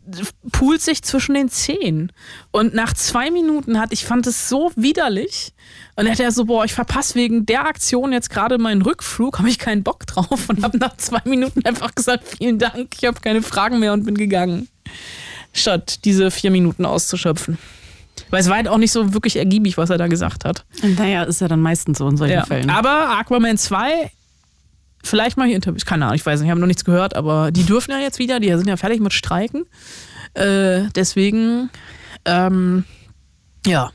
poolt sich zwischen den Zehen und nach zwei Minuten hat, ich fand es so widerlich und dann hat er so, boah, ich verpasse wegen der Aktion jetzt gerade meinen Rückflug, habe ich keinen Bock drauf und habe nach zwei Minuten einfach gesagt, vielen Dank, ich habe keine Fragen mehr und bin gegangen. Statt diese vier Minuten auszuschöpfen. Weil es war halt auch nicht so wirklich ergiebig, was er da gesagt hat. Naja, ist ja dann meistens so in solchen Ja. Fällen. Aber Aquaman 2, vielleicht mache ich Interviews, keine Ahnung, ich weiß nicht, ich habe noch nichts gehört, aber die dürfen ja jetzt wieder, die sind ja fertig mit Streiken. Äh, deswegen, ähm, ja.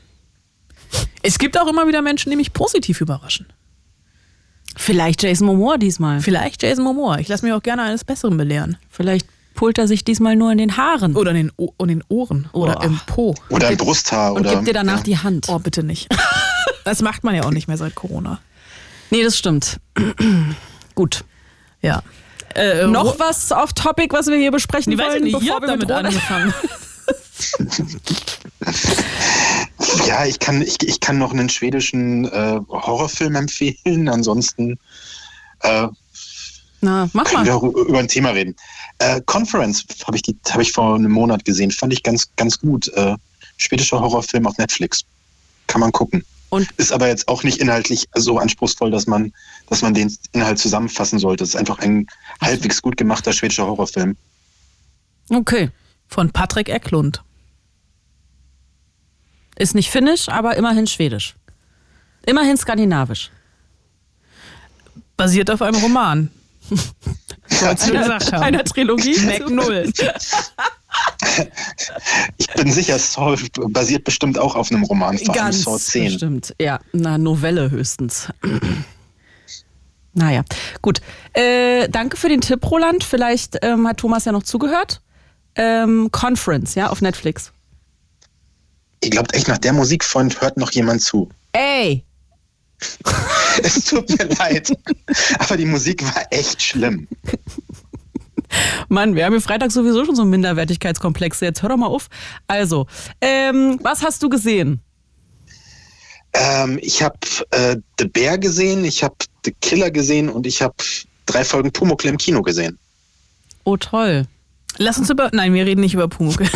Es gibt auch immer wieder Menschen, die mich positiv überraschen. Vielleicht Jason Momoa diesmal. Vielleicht Jason Momoa. Ich lasse mich auch gerne eines Besseren belehren. Vielleicht pult er sich diesmal nur in den Haaren. Oder in den, o in den Ohren. Oder Oh. im Po. oder ein Brusthaar. und oder, gibt dir danach ja. die Hand. Oh, bitte nicht. Das macht man ja auch nicht mehr seit Corona. Nee, das stimmt. Gut. Ja. Äh, Noch was auf Topic, was wir hier besprechen Ich weiß wollen, nicht, bevor wir mit damit angefangen. Ja, ich kann, ich, ich kann noch einen schwedischen äh, Horrorfilm empfehlen. Ansonsten äh, Na, mach können wir mal. auch ü- über ein Thema reden. Äh, Conference habe ich, die- hab ich vor einem Monat gesehen. Fand ich ganz, ganz gut. Äh, schwedischer Horrorfilm auf Netflix. Kann man gucken. Und- ist aber jetzt auch nicht inhaltlich so anspruchsvoll, dass man, dass man den Inhalt zusammenfassen sollte. Es ist einfach ein halbwegs gut gemachter schwedischer Horrorfilm. Okay. Von Patrick Ecklund. Ist nicht finnisch, aber immerhin schwedisch. Immerhin skandinavisch. Basiert auf einem Roman. Wolltest du gesagt haben. Einer Trilogie. Mac Null. Ich bin sicher, Saw basiert bestimmt auch auf einem Roman, vor allem Ganz Saw 10. bestimmt. Ja, na, Novelle höchstens. naja, gut. Äh, danke für den Tipp, Roland. Vielleicht ähm, hat Thomas ja noch zugehört. Ähm, Conference, ja, auf Netflix. Ihr glaubt echt, nach der Musikfreund hört noch jemand zu. Ey! Es tut mir leid. Aber die Musik war echt schlimm. Mann, wir haben hier Freitag sowieso schon so Minderwertigkeitskomplexe. Jetzt hör doch mal auf. Also, ähm, was hast du gesehen? Ähm, ich habe äh, The Bear gesehen, ich habe The Killer gesehen und ich habe drei Folgen Pumuckl im Kino gesehen. Oh, toll. Lass uns über. Nein, wir reden nicht über Pumuckl.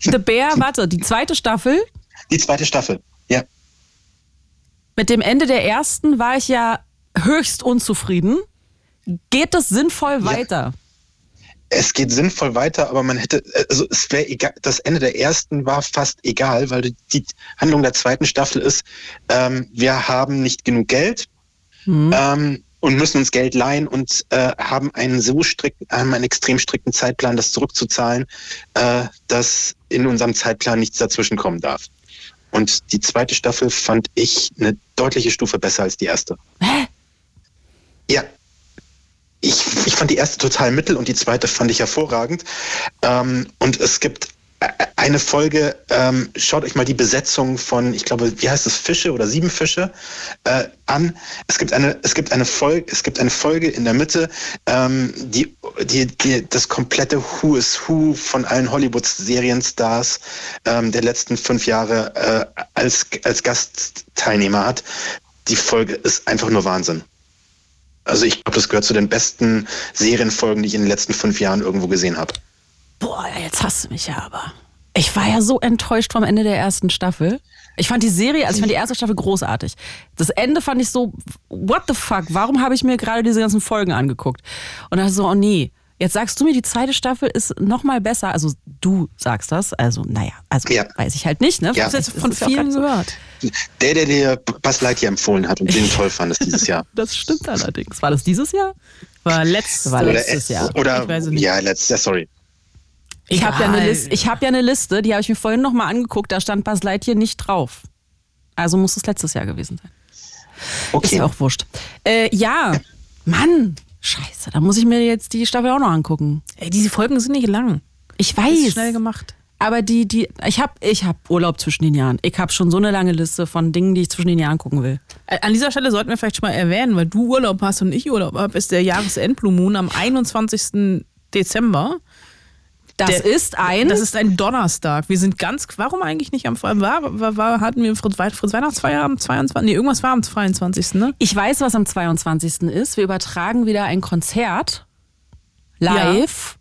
The Bear, warte, die zweite Staffel. Die zweite Staffel. Ja. Mit dem Ende der ersten war ich ja höchst unzufrieden. geht das sinnvoll weiter? es geht sinnvoll weiter, aber man hätte, also es wäre egal, das Ende der ersten war fast egal, weil die Handlung der zweiten Staffel ist, ähm, wir haben nicht genug Geld mhm. ähm, und müssen uns Geld leihen und äh, haben einen so strikten, haben einen extrem strikten Zeitplan, das zurückzuzahlen, äh, dass in unserem Zeitplan nichts dazwischen kommen darf. Und die zweite Staffel fand ich eine deutliche Stufe besser als die erste. Hä? Ja, ich, ich fand die erste total mittel und die zweite fand ich hervorragend. Ähm, und es gibt eine Folge, ähm, schaut euch mal die Besetzung von, ich glaube, wie heißt es, Fische oder sieben Fische äh, an. Es gibt eine, es gibt eine Folge, es gibt eine Folge in der Mitte, ähm, die, die, die das komplette Who is Who von allen Hollywood-Serienstars ähm, der letzten fünf Jahre äh, als, als Gastteilnehmer hat. Die Folge ist einfach nur Wahnsinn. Also ich glaube, das gehört zu den besten Serienfolgen, die ich in den letzten fünf Jahren irgendwo gesehen habe. Boah, jetzt hast du mich ja aber. Ich war ja so enttäuscht vom Ende der ersten Staffel. Ich fand die Serie, also ich fand die erste Staffel großartig. Das Ende fand ich so, what the fuck, warum habe ich mir gerade diese ganzen Folgen angeguckt? Und dann so, oh nee, Jetzt sagst du mir, die zweite Staffel ist noch mal besser. Also du sagst das. Also naja, also ja. weiß ich halt nicht. Ne? Ja. Das jetzt von vielen gehört. Der, der dir Buzz Lightyear empfohlen hat und den toll fandest dieses Jahr. Das stimmt allerdings. War das dieses Jahr? War, letzt, war letztes Jahr. Oder, ich weiß nicht. ja, letztes Jahr, sorry. Ich habe ja, eine Liste, hab ja eine Liste, die habe ich mir vorhin noch mal angeguckt, da stand Buzz Lightyear nicht drauf. Also muss es letztes Jahr gewesen sein. Okay. Ist ja auch wurscht. Äh, ja, Mann, Scheiße, da muss ich mir jetzt die Staffel auch noch angucken. Ey, diese Folgen sind nicht lang. Ich weiß. ist schnell gemacht. Aber die, die, ich habe ich hab Urlaub zwischen den Jahren. Ich habe schon so eine lange Liste von Dingen, die ich zwischen den Jahren gucken will. An dieser Stelle sollten wir vielleicht schon mal erwähnen, weil du Urlaub hast und ich Urlaub habe, ist der Jahresendblue Moon am 21. Dezember. Das der, ist ein. Das ist ein Donnerstag. Wir sind ganz. Warum eigentlich nicht am war, war, war hatten wir Fritz, Fritz Weihnachtsfeier am 22. Nee, irgendwas war am 22. Ne? Ich weiß, was am 22. ist. Wir übertragen wieder ein Konzert live. Ja.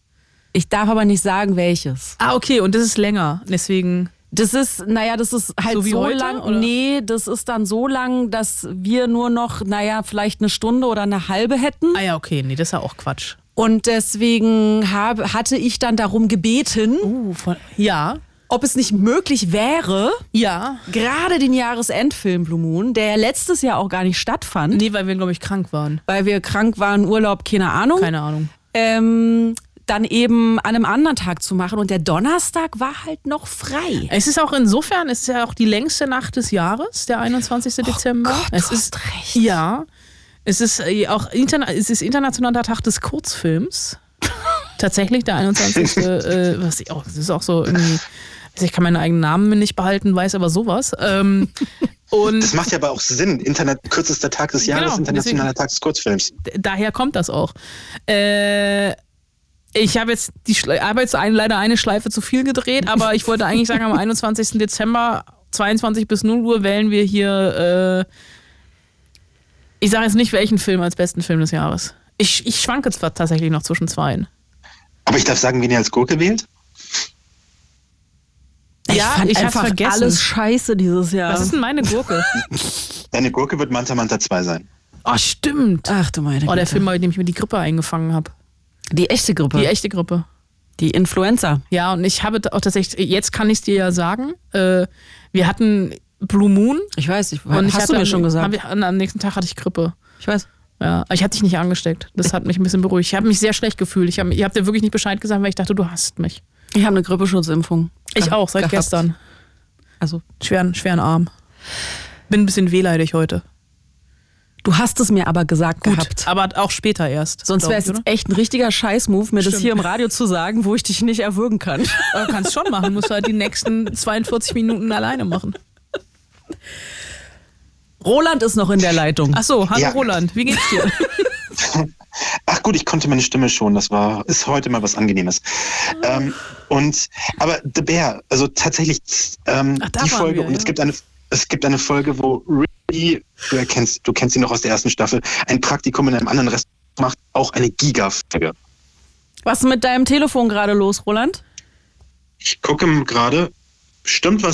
Ich darf aber nicht sagen, welches. Ah, okay, und das ist länger. Deswegen. Das ist, naja, das ist halt so, so heute, lang. Oder? Nee, das ist dann so lang, dass wir nur noch, naja, vielleicht eine Stunde oder eine halbe hätten. Ah ja, okay, nee, das ist ja auch Quatsch. Und deswegen hab, hatte ich dann darum gebeten, uh, von, ja. ob es nicht möglich wäre, ja. gerade den Jahresendfilm Blue Moon, der ja letztes Jahr auch gar nicht stattfand. Nee, weil wir, glaube ich, krank waren. Weil wir krank waren, Urlaub, keine Ahnung. Keine Ahnung. Ähm, dann eben an einem anderen Tag zu machen. Und der Donnerstag war halt noch frei. Es ist auch insofern, es ist ja auch die längste Nacht des Jahres, der 21. Oh Dezember. Gott, es du ist recht. Ja. Es ist äh, auch interna es ist internationaler Tag des Kurzfilms. Tatsächlich, der 21. äh, was ich auch, das ist auch so irgendwie. Also ich kann meinen eigenen Namen nicht behalten, weiß aber sowas. Ähm, und das macht ja aber auch Sinn. Internet, kürzester Tag des Jahres, genau, internationaler Tag des Kurzfilms. Daher kommt das auch. Äh, ich habe jetzt die Arbeit leider eine Schleife zu viel gedreht, aber ich wollte eigentlich sagen, am 21. Dezember 22 bis 0 Uhr wählen wir hier äh, ich sage jetzt nicht, welchen Film als besten Film des Jahres. Ich, ich schwanke zwar tatsächlich noch zwischen zweien. Aber ich darf sagen, wen ihr als Gurke wählt? Ich ja, fand ich habe vergessen. alles scheiße dieses Jahr. Was ist denn meine Gurke? Deine Gurke wird Manta Manta 2 sein. Oh, stimmt. Ach du meine Güte. Oh, der Film, bei dem ich mir die Grippe eingefangen habe. Die echte Grippe? Die echte Grippe. Die Influenza. Ja, und ich habe auch tatsächlich, jetzt kann ich es dir ja sagen, äh, wir hatten Blue Moon. Ich weiß, ich, und hast ich du mir schon gesagt. Wir, am nächsten Tag hatte ich Grippe. Ich weiß. Ja, ich hatte dich nicht angesteckt. Das hat mich ein bisschen beruhigt. Ich habe mich sehr schlecht gefühlt. Ich habe hab dir wirklich nicht Bescheid gesagt, weil ich dachte, du hast mich. Ich habe eine Grippeschutzimpfung. Ich auch, seit gehabt. gestern. Also schweren, schweren Arm. Bin ein bisschen wehleidig heute. Du hast es mir aber gesagt Gut, gehabt. Aber auch später erst. Sonst wäre es jetzt echt ein richtiger Scheißmove, mir Stimmt. das hier im Radio zu sagen, wo ich dich nicht erwürgen kann. Aber kannst schon machen, musst halt die nächsten 42 Minuten alleine machen. Roland ist noch in der Leitung. Ach so, hallo ja. Roland, wie geht's dir? Ach gut, ich konnte meine Stimme schon. Das war ist heute mal was Angenehmes. Ähm, und aber The Bear, also tatsächlich ähm, Ach, die Folge wir, und ja. es gibt eine es gibt eine Folge, wo Ricky, du erkennst, du kennst ihn noch aus der ersten Staffel, ein Praktikum in einem anderen Restaurant macht, auch eine Giga-Folge. Was ist mit deinem Telefon gerade los, Roland? Ich gucke gerade. Stimmt was?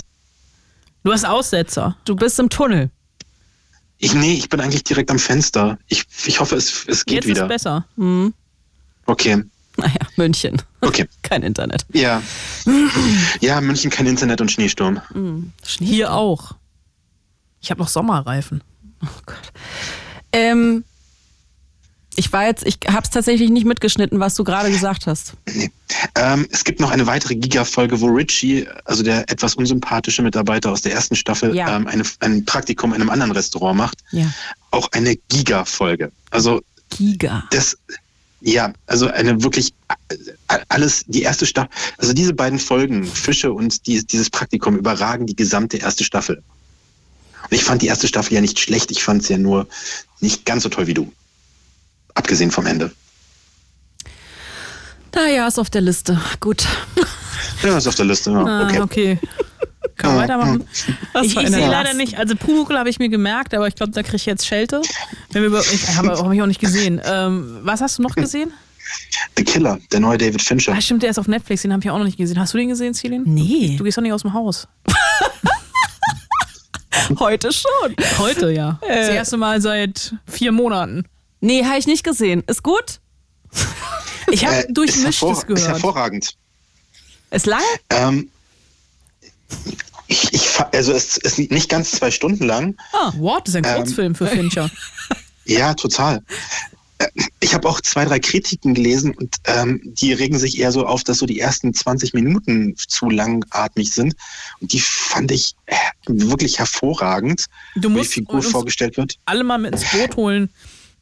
Du hast Aussetzer. Du bist im Tunnel. Ich, nee, ich bin eigentlich direkt am Fenster. Ich, ich hoffe, es, es geht Jetzt wieder. ist besser. Okay. Naja, München. Okay. Kein Internet. Ja. Ja, München kein Internet und Schneesturm. Hier auch. Ich habe noch Sommerreifen. Ähm, ich war jetzt, ich habe es tatsächlich nicht mitgeschnitten, was du gerade gesagt hast. Ähm, es gibt noch eine weitere Giga-Folge, wo Richie, also der etwas unsympathische Mitarbeiter aus der ersten Staffel, Ja. ähm, eine, ein Praktikum in einem anderen Restaurant macht. Ja. Auch eine Giga-Folge. Also Giga. das, ja, also eine wirklich äh, alles, die erste Staffel, also diese beiden Folgen, Fische und die, dieses Praktikum überragen die gesamte erste Staffel. Und ich fand die erste Staffel ja nicht schlecht, ich fand sie ja nur nicht ganz so toll wie du. Abgesehen vom Ende. Naja, ist auf der Liste. Gut. Ja, ist auf der Liste. Ja. Ah, Okay. okay. Kann man weitermachen? Was Ich, für ich sehe leider nicht, also Pumuckl habe ich mir gemerkt, aber ich glaube, da kriege ich jetzt Schelte. Wenn wir über, ich habe hab ich auch nicht gesehen. Ähm, was hast du noch gesehen? The Killer, der neue David Fincher. Ah, stimmt, der ist auf Netflix, den habe ich auch noch nicht gesehen. Hast du den gesehen, Celine? Nee. Du gehst doch nicht aus dem Haus. Heute schon. Heute, ja. Das erste Mal seit vier Monaten. Nee, habe ich nicht gesehen. Ist gut? Ich habe Äh, durchmischtes hervor, ist gehört. hervorragend. Ist lang? Ähm, ich, ich, also es ist nicht ganz zwei Stunden lang. Ah, what? Das ist ein Ähm, Kurzfilm für Fincher. Ja, total. Äh, Ich habe auch zwei, drei Kritiken gelesen und ähm, die regen sich eher so auf, dass so die ersten 20 Minuten zu langatmig sind. Und die fand ich äh, wirklich hervorragend, Du wie die musst Figur vorgestellt wird. alle mal mit ins Boot holen.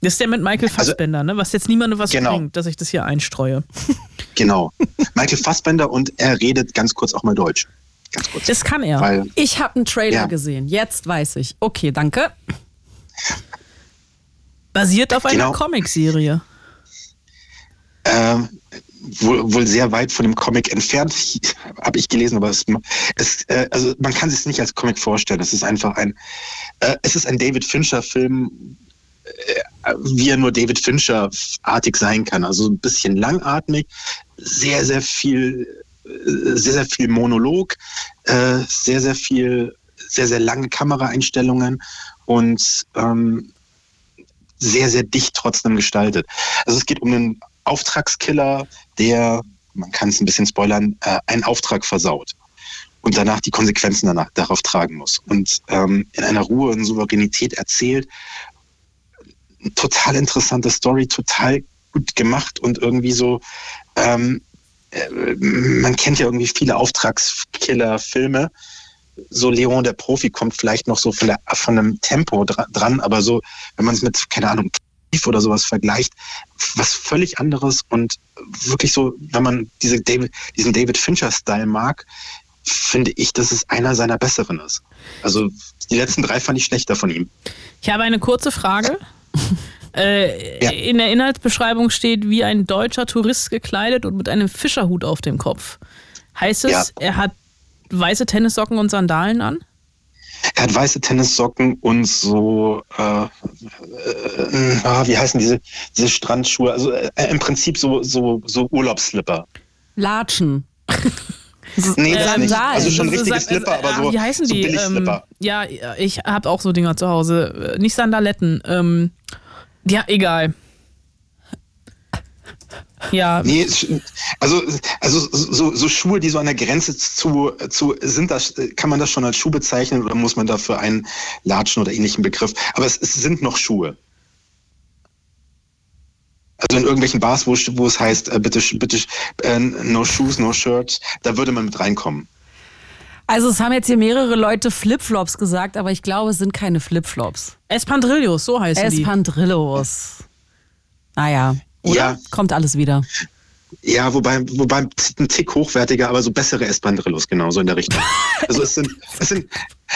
Das ist der mit Michael Fassbender, ne? Was jetzt niemandem was Genau. bringt, dass ich das hier einstreue. Genau. Michael Fassbender und er redet ganz kurz auch mal Deutsch. Ganz kurz. Das kann er. Weil, Ich habe einen Trailer Ja. gesehen. Jetzt weiß ich. Okay, danke. Basiert auf einer Genau. Comicserie. ähm, wohl, wohl sehr weit von dem Comic entfernt, habe ich gelesen, aber es, es, äh, also man kann sich es nicht als Comic vorstellen. Es ist einfach ein, äh, es ist ein David Fincher-Film, wie er nur David Fincher-artig sein kann. Also ein bisschen langatmig, sehr, sehr viel, sehr, sehr viel Monolog, äh, sehr, sehr viel, sehr, sehr lange Kameraeinstellungen und ähm, sehr, sehr dicht trotzdem gestaltet. Also es geht um einen Auftragskiller, der, man kann es ein bisschen spoilern, äh, einen Auftrag versaut und danach die Konsequenzen danach, darauf tragen muss. Und ähm, in einer Ruhe und Souveränität erzählt. Total interessante Story, total gut gemacht und irgendwie so, ähm, äh, man kennt ja irgendwie viele Auftragskiller-Filme. So Leon der Profi kommt vielleicht noch so von, der, von einem Tempo dra dran, aber so, wenn man es mit, keine Ahnung, Thief oder sowas vergleicht, was völlig anderes und wirklich so, wenn man diese David, diesen David Fincher-Style mag, finde ich, dass es einer seiner besseren ist. Also die letzten drei fand ich schlechter von ihm. Ich habe eine kurze Frage. Äh, Ja. In der Inhaltsbeschreibung steht, wie ein deutscher Tourist gekleidet und mit einem Fischerhut auf dem Kopf. Heißt es, Ja. er hat weiße Tennissocken und Sandalen an? Er hat weiße Tennissocken und so, äh, äh, ah, wie heißen diese, diese Strandschuhe? Also äh, im Prinzip so, so, so Urlaubsslipper. Latschen. Nee, das Sandalen. nicht. Also schon richtige das- Slipper, aber ah, so, Wie heißen so die? Ähm, ja, ich habe auch so Dinger zu Hause. Äh, Nicht Sandaletten. Ähm, ja, egal. Ja, Nee, also, also so, so Schuhe, die so an der Grenze zu, zu sind das, kann man das schon als Schuh bezeichnen oder muss man dafür einen Latschen oder ähnlichen Begriff? Aber es, es sind noch Schuhe. Also in irgendwelchen Bars, wo, wo es heißt, äh, bitte, bitte, äh, no shoes, no shirts, da würde man mit reinkommen. Also es haben jetzt hier mehrere Leute Flipflops gesagt, aber ich glaube, es sind keine Flipflops. Espandrillos, so heißen die. Espandrillos. Naja, oder? Ja. Kommt alles wieder. Ja, wobei, wobei ein Tick hochwertiger, aber so bessere Espandrillos genauso in der Richtung. Also es sind, es sind,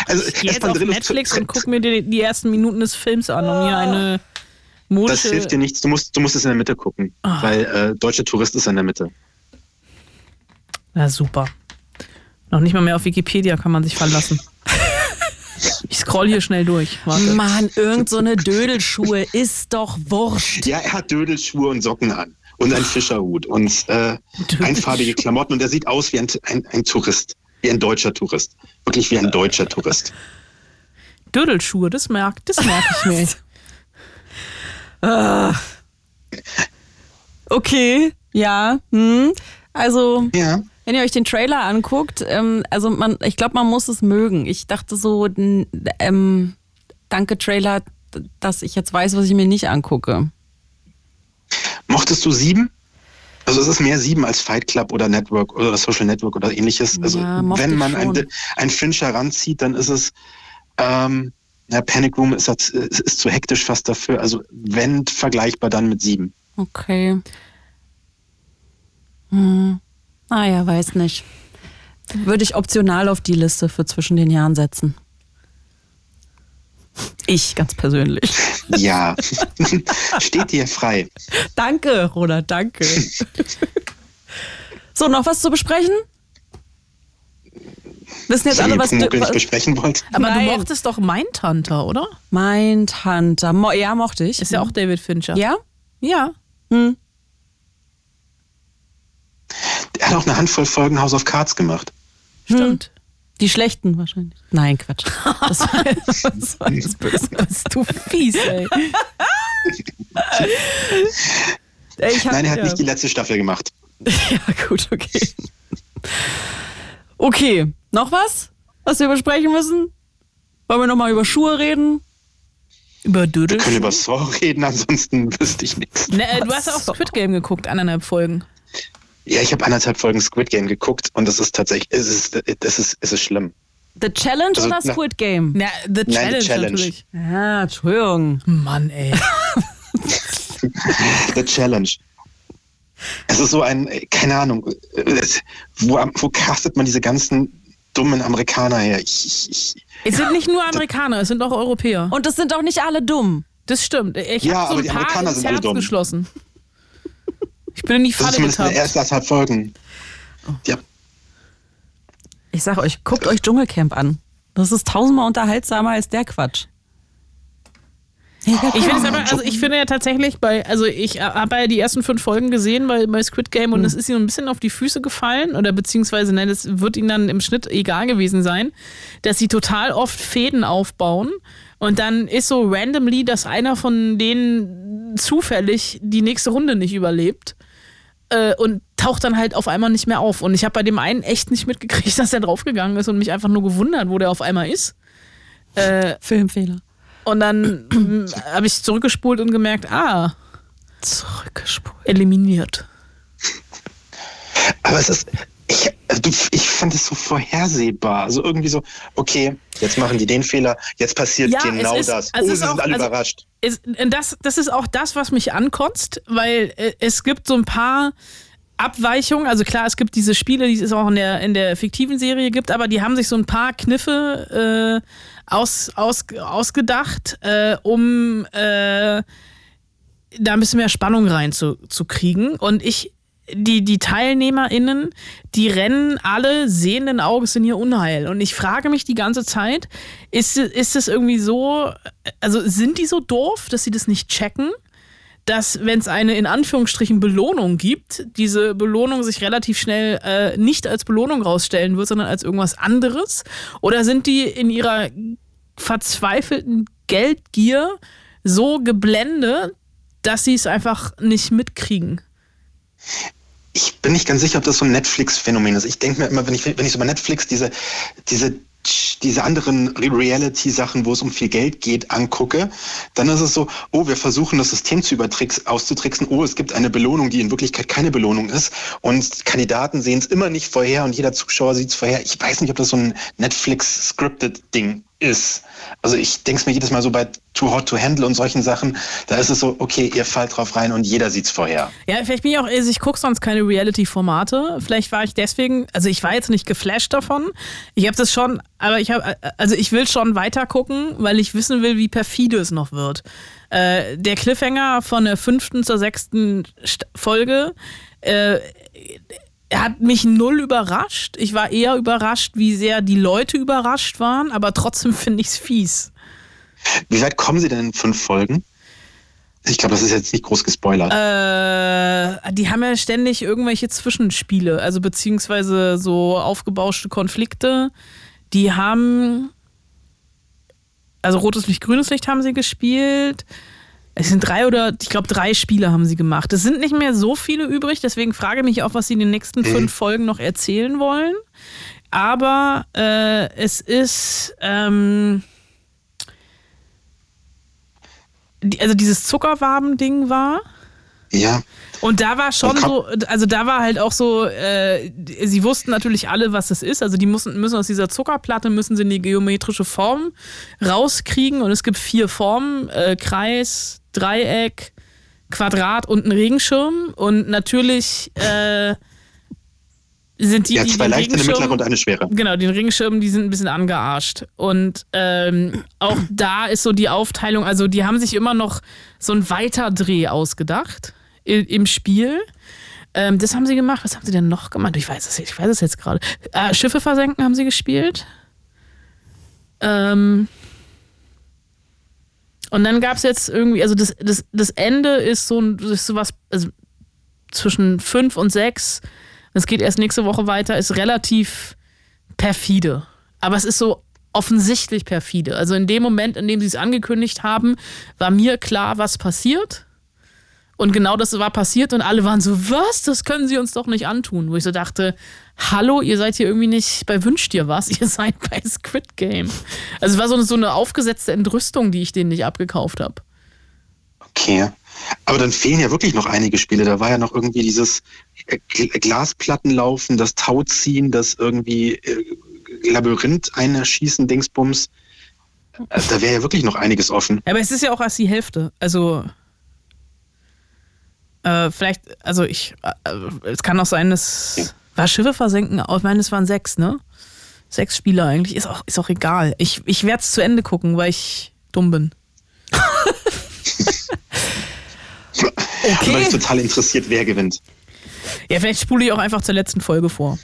also Ich gehe jetzt auf Espandrillos Netflix und guck mir die, die ersten Minuten des Films an, um hier eine Das modische... hilft dir nichts. Du musst, du musst es in der Mitte gucken, Ah. weil äh, deutscher Tourist ist in der Mitte. Na super. Noch nicht mal mehr auf Wikipedia kann man sich verlassen. Ich scroll hier schnell durch. Warte. Mann, irgend so eine Dödelschuhe ist doch wurscht. Ja, er hat Dödelschuhe und Socken an und einen Fischerhut und äh, einfarbige Klamotten und er sieht aus wie ein, ein, ein Tourist, wie ein deutscher Tourist. Wirklich wie ein deutscher Tourist. Dödelschuhe, das merke das merk ich mir. Ah. Okay, ja. Hm. Also, Ja. Wenn ihr euch den Trailer anguckt, ähm, also man, ich glaube, man muss es mögen. Ich dachte so, ähm, danke Trailer, dass ich jetzt weiß, was ich mir nicht angucke. Mochtest du sieben? Also es ist mehr sieben als Fight Club oder Network oder Social Network oder ähnliches. Also Ja, wenn man ein, ein Fincher ranzieht, dann ist es ähm, ja, Panic Room ist, ist, ist zu hektisch fast dafür. Also wenn vergleichbar dann mit sieben. Okay. Hm. Naja, weiß nicht. Würde ich optional auf die Liste für zwischen den Jahren setzen. Ich ganz persönlich. Ja, steht dir frei. Danke, Roland, danke. so, noch was zu besprechen? Wissen jetzt alle, was du. Nicht besprechen wollt. Aber Nein. du mochtest doch Mindhunter, oder? Mindhunter. Mo ja, mochte ich. Ist ja auch David Fincher. Ja? Ja. Hm. Er hat auch eine Handvoll Folgen House of Cards gemacht. Stimmt. Die schlechten wahrscheinlich. Nein, Quatsch. Das war, das war jetzt böse. Bist du fies, ey. Ey, ich hab, Nein, er hat ja. nicht die letzte Staffel gemacht. Ja, gut, okay. Okay, noch was, was wir besprechen müssen? Wollen wir nochmal über Schuhe reden? Über Wir Dödel. können über Saw reden, ansonsten wüsste ich nichts. Ne, äh, du hast auch So. Squid Game geguckt, anderthalb Folgen. Ja, ich habe anderthalb Folgen Squid Game geguckt und das ist tatsächlich, es ist, es ist, es ist schlimm. The Challenge Also, oder Squid Game? Na, The Challenge, Challenge. natürlich. Ja, Entschuldigung. Mann, ey. The Challenge. Es ist so ein, keine Ahnung, es- wo, wo castet man diese ganzen dummen Amerikaner her? Ich, ich, ich, Es sind nicht nur Amerikaner, es sind auch Europäer. Und das sind auch nicht alle dumm. Das stimmt. Ich Ja, habe so aber ein die paar Amerikaner sind alle dumm. geschlossen. Ich bin in die das ist Falle zumindest in den getappt. ersten anderthalb Folgen. Ja, Ich sag euch, guckt euch Dschungelcamp an. Das ist tausendmal unterhaltsamer als der Quatsch. Ich finde es aber, also ich finde ja tatsächlich bei, also ich habe ja die ersten fünf Folgen gesehen bei, bei Squid Game und es ist ihm ein bisschen auf die Füße gefallen oder beziehungsweise, nein, das wird ihnen dann im Schnitt egal gewesen sein, dass sie total oft Fäden aufbauen und dann ist so randomly, dass einer von denen zufällig die nächste Runde nicht überlebt äh, und taucht dann halt auf einmal nicht mehr auf. Und ich habe bei dem einen echt nicht mitgekriegt, dass er draufgegangen ist und mich einfach nur gewundert, wo der auf einmal ist. Äh, Filmfehler. und dann mm, habe ich zurückgespult und gemerkt, ah, Zurückgespult. eliminiert. aber es ist, ich, also ich fand es so vorhersehbar. Also irgendwie so, okay, jetzt machen die den Fehler, jetzt passiert Ja, genau ist- das. also oh, sie ist sind alle also- überrascht. Es, das, das ist auch das, was mich ankotzt, weil äh, es gibt so ein paar Abweichungen. Also klar, es gibt diese Spiele, die es auch in der, in der fiktiven Serie gibt, aber die haben sich so ein paar Kniffe äh, aus, aus, ausgedacht, äh, um äh, da ein bisschen mehr Spannung reinzukriegen. Zu kriegen. und ich, die, die TeilnehmerInnen, die rennen alle sehenden Auges in ihr Unheil. Und ich frage mich die ganze Zeit, ist, ist es irgendwie so, also sind die so doof, dass sie das nicht checken? Dass, wenn es eine in Anführungsstrichen Belohnung gibt, diese Belohnung sich relativ schnell äh, nicht als Belohnung rausstellen wird, sondern als irgendwas anderes? Oder sind die in ihrer verzweifelten Geldgier so geblendet, dass sie es einfach nicht mitkriegen? Ich bin nicht ganz sicher, ob das so ein Netflix-Phänomen ist. Ich denke mir immer, wenn ich, wenn ich so bei Netflix diese, diese, diese anderen Reality-Sachen, wo es um viel Geld geht, angucke, dann ist es so, oh, wir versuchen das System zu übertricks, auszutricksen. Oh, es gibt eine Belohnung, die in Wirklichkeit keine Belohnung ist. Und Kandidaten sehen es immer nicht vorher und jeder Zuschauer sieht es vorher. Ich weiß nicht, ob das so ein Netflix-Scripted-Ding ist. Also ich denke es mir jedes Mal so bei Too Hot to Handle und solchen Sachen, da ist es so, okay, ihr fallt drauf rein und jeder sieht es vorher. Ja, vielleicht bin ich auch, also ich gucke sonst keine Reality-Formate. Vielleicht war ich deswegen, also ich war jetzt nicht geflasht davon. Ich habe das schon, aber ich habe, also ich will schon weiter gucken, weil ich wissen will, wie perfide es noch wird. Äh, der Cliffhanger von der fünften zur sechsten St Folge, äh, hat mich null überrascht. Ich war eher überrascht, wie sehr die Leute überrascht waren, aber trotzdem finde ich es fies. Wie weit kommen Sie denn in fünf Folgen? Ich glaube, das ist jetzt nicht groß gespoilert. Äh, die haben ja ständig irgendwelche Zwischenspiele, also beziehungsweise so aufgebauschte Konflikte. Die haben also rotes Licht, grünes Licht haben sie gespielt. Es sind drei oder, ich glaube, drei Spiele haben sie gemacht. Es sind nicht mehr so viele übrig, deswegen frage ich mich auch, was sie in den nächsten mhm. fünf Folgen noch erzählen wollen. Aber äh, es ist, ähm, die, also dieses Zuckerwaben-Ding war. Ja. Und da war schon so, also da war halt auch so, äh, sie wussten natürlich alle, was es ist. Also die müssen, müssen aus dieser Zuckerplatte, müssen sie eine geometrische Form rauskriegen. Und es gibt vier Formen, äh, Kreis, Dreieck, Quadrat und einen Regenschirm. Und natürlich äh, sind die, ja, zwei leichte, eine mittlere und eine schwere. Genau, die Regenschirme, die sind ein bisschen angearscht. Und ähm, auch da ist so die Aufteilung, also die haben sich immer noch so ein Weiterdreh ausgedacht im Spiel. Ähm, das haben sie gemacht. Was haben sie denn noch gemacht? Ich weiß es, ich weiß es jetzt gerade. Äh, Schiffe versenken haben sie gespielt. Ähm und dann gab es jetzt irgendwie, also das, das, das Ende ist so, ist so was, also zwischen fünf und sechs. Das geht erst nächste Woche weiter, ist relativ perfide. Aber es ist so offensichtlich perfide. Also in dem Moment, in dem sie es angekündigt haben, war mir klar, was passiert. Und genau das war passiert und alle waren so, was? Das können sie uns doch nicht antun. Wo ich so dachte, hallo, ihr seid hier irgendwie nicht bei Wünsch dir was, ihr seid bei Squid Game. Also es war so eine, so eine aufgesetzte Entrüstung, die ich denen nicht abgekauft habe. Okay. Aber dann fehlen ja wirklich noch einige Spiele. Da war ja noch irgendwie dieses äh, Glasplattenlaufen, das Tauziehen, das irgendwie äh, Labyrinth einerschießen, Dingsbums. Äh, da wäre ja wirklich noch einiges offen. Aber es ist ja auch erst die Hälfte. Also äh, vielleicht, also ich, äh, es kann auch sein, dass war Schiffe versenken. Ich meine, es waren sechs, ne? Sechs Spieler eigentlich. Ist auch, ist auch egal. Ich, ich werde es zu Ende gucken, weil ich dumm bin. okay. Aber ich total interessiert, wer gewinnt. Ja, vielleicht spule ich auch einfach zur letzten Folge vor.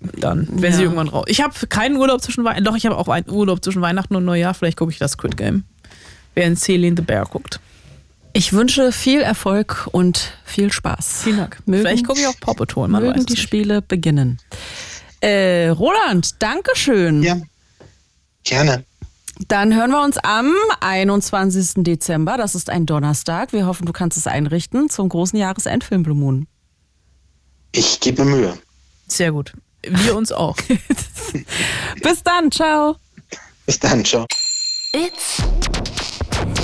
Dann, wenn ja. sie irgendwann raus. Ich habe keinen Urlaub zwischen Weihnachten. Doch, ich habe auch einen Urlaub zwischen Weihnachten und Neujahr. Vielleicht gucke ich das Squid Game. Wer in Celine the Bear guckt. Ich wünsche viel Erfolg und viel Spaß. Vielen Dank. Mögen, Vielleicht gucke ich auch Paw Patrol. Man mögen die nicht. Spiele beginnen. Äh, Roland, Dankeschön. Ja, gerne. Dann hören wir uns am 21. Dezember. Das ist ein Donnerstag. Wir hoffen, du kannst es einrichten zum großen Jahresendfilm Blue Moon. Ich gebe mir Mühe. Sehr gut. Wir uns auch. Bis dann. Ciao. Bis dann. Ciao. It's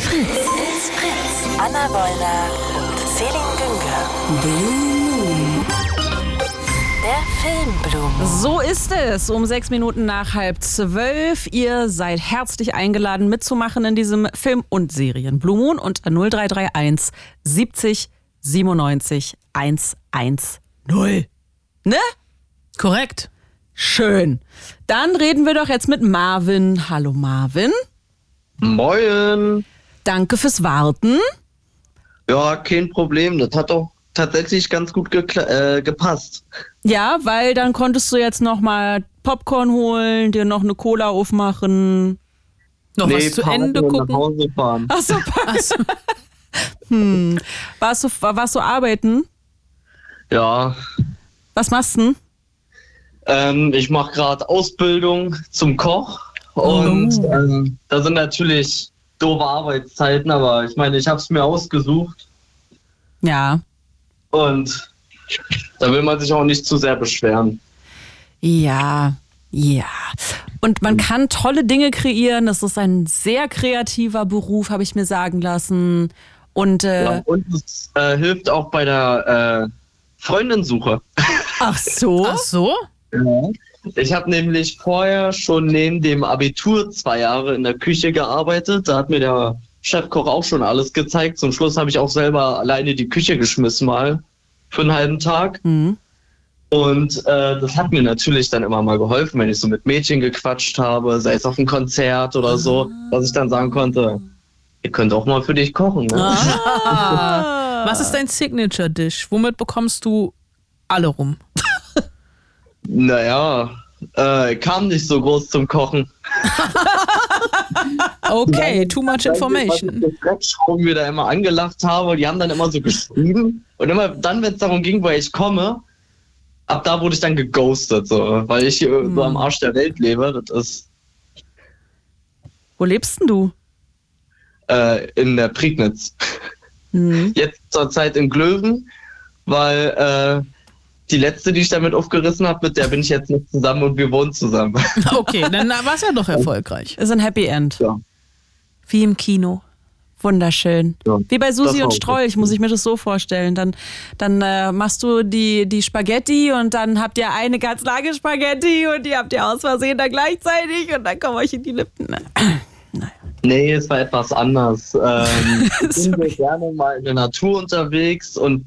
Fritz. Anna Wollner und Celine Günger. Blue Moon. Der Filmblumen. So ist es. Um sechs Minuten nach halb zwölf. Ihr seid herzlich eingeladen, mitzumachen in diesem Film- und Serien. Blue Moon und 0331 70 97 110. Ne? Korrekt. Schön. Dann reden wir doch jetzt mit Marvin. Hallo Marvin. Moin. Danke fürs Warten. Ja, kein Problem. Das hat doch tatsächlich ganz gut äh, gepasst. Ja, weil dann konntest du jetzt noch mal Popcorn holen, dir noch eine Cola aufmachen, noch nee, was zu Ende gucken. Nach Hause fahren. Ach so, Ach so. hm. warst, du, warst du arbeiten? Ja. Was machst du? Ähm, ich mache gerade Ausbildung zum Koch und oh. ähm, da sind natürlich doofe Arbeitszeiten, aber ich meine, ich habe es mir ausgesucht. Ja. Und da will man sich auch nicht zu sehr beschweren. Ja, ja. Und man kann tolle Dinge kreieren. Das ist ein sehr kreativer Beruf, habe ich mir sagen lassen. Und, äh, ja, und es äh, hilft auch bei der äh, Freundinsuche. Ach so? Ach so? Ja. Ich habe nämlich vorher schon neben dem Abitur zwei Jahre in der Küche gearbeitet. Da hat mir der Chefkoch auch schon alles gezeigt. Zum Schluss habe ich auch selber alleine die Küche geschmissen mal für einen halben Tag. Mhm. Und äh, das hat mir natürlich dann immer mal geholfen, wenn ich so mit Mädchen gequatscht habe, sei es auf einem Konzert oder so, ah. dass ich dann sagen konnte, ihr könnt auch mal für dich kochen. Ne? Ah. Was ist dein Signature-Dish? Womit bekommst du alle rum? Naja, äh, kam nicht so groß zum Kochen. okay, too much information. Warum wir da immer angelacht habe, die haben dann immer so geschrieben. Und immer dann, wenn es darum ging, woher ich komme, ab da wurde ich dann geghostet, so, weil ich hier hm. so am Arsch der Welt lebe. Das ist. Wo lebst denn du? Äh, in der Prignitz. Mhm. Jetzt zur Zeit in Glöwen, weil äh, die letzte, die ich damit aufgerissen habe, mit der bin ich jetzt nicht zusammen und wir wohnen zusammen. Okay, dann war es ja doch erfolgreich. Ist ein Happy End. Ja. Wie im Kino. Wunderschön. Ja, Wie bei Susi und. Strolch, muss ich mir das so vorstellen. Dann, dann äh, machst du die, die Spaghetti und dann habt ihr eine ganz lange Spaghetti und die habt ihr aus Versehen dann gleichzeitig und dann kommen euch in die Lippen. Nee, es war etwas anders. Ähm, ich bin sehr gerne mal in der Natur unterwegs und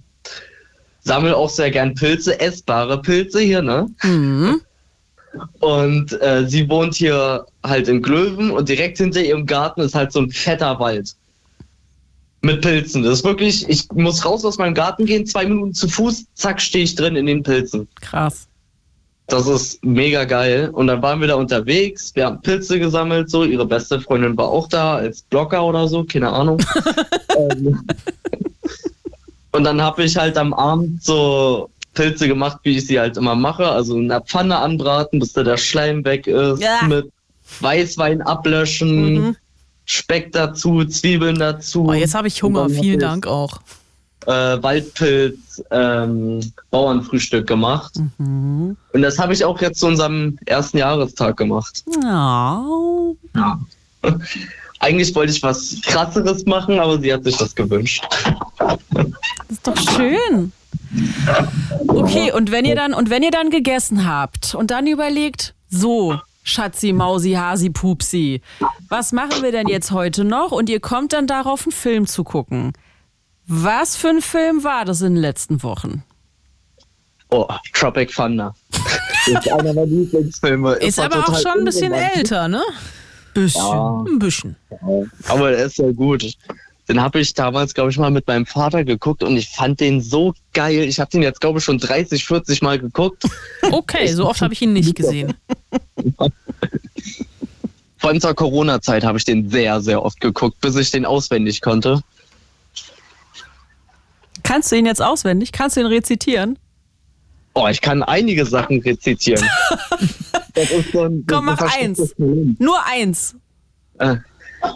sammle auch sehr gern Pilze, essbare Pilze hier, ne? Mhm. Und äh, sie wohnt hier halt in Glöwen und direkt hinter ihrem Garten ist halt so ein fetter Wald. Mit Pilzen. Das ist wirklich, ich muss raus aus meinem Garten gehen, zwei Minuten zu Fuß, zack, stehe ich drin in den Pilzen. Krass. Das ist mega geil. Und dann waren wir da unterwegs, wir haben Pilze gesammelt, so. Ihre beste Freundin war auch da als Blocker oder so, keine Ahnung. Ähm, und dann habe ich halt am Abend so Pilze gemacht, wie ich sie halt immer mache. Also in der Pfanne anbraten, bis da der Schleim weg ist. Ja. Mit Weißwein ablöschen, Mhm. Speck dazu, Zwiebeln dazu. Oh, jetzt habe ich Hunger. Vielen ich, Dank auch. Äh, Waldpilz, ähm, Bauernfrühstück gemacht. Mhm. Und das habe ich auch jetzt zu unserem ersten Jahrestag gemacht. Oh. Eigentlich wollte ich was krasseres machen, aber sie hat sich das gewünscht. Ist doch schön. Okay, und wenn ihr dann und wenn ihr dann gegessen habt und dann überlegt, so, Schatzi, Mausi, Hasi, Pupsi, was machen wir denn jetzt heute noch? Und ihr kommt dann darauf, einen Film zu gucken. Was für ein Film war das in den letzten Wochen? Oh, Tropic Thunder. Ist einer meiner Lieblingsfilme. Ist war aber auch schon ein bisschen älter, ne? Bisschen. Ja. Ein bisschen. Aber der ist sehr gut. Den habe ich damals, glaube ich, mal mit meinem Vater geguckt und ich fand den so geil. Ich habe den jetzt, glaube ich, schon 30, 40 Mal geguckt. Okay, so oft habe ich ihn nicht gesehen. Vor allem zur Corona-Zeit habe ich den sehr, sehr oft geguckt, bis ich den auswendig konnte. Kannst du ihn jetzt auswendig? Kannst du ihn rezitieren? Oh, ich kann einige Sachen rezitieren. das ist so ein, Komm, mach eins. Nur eins. Äh,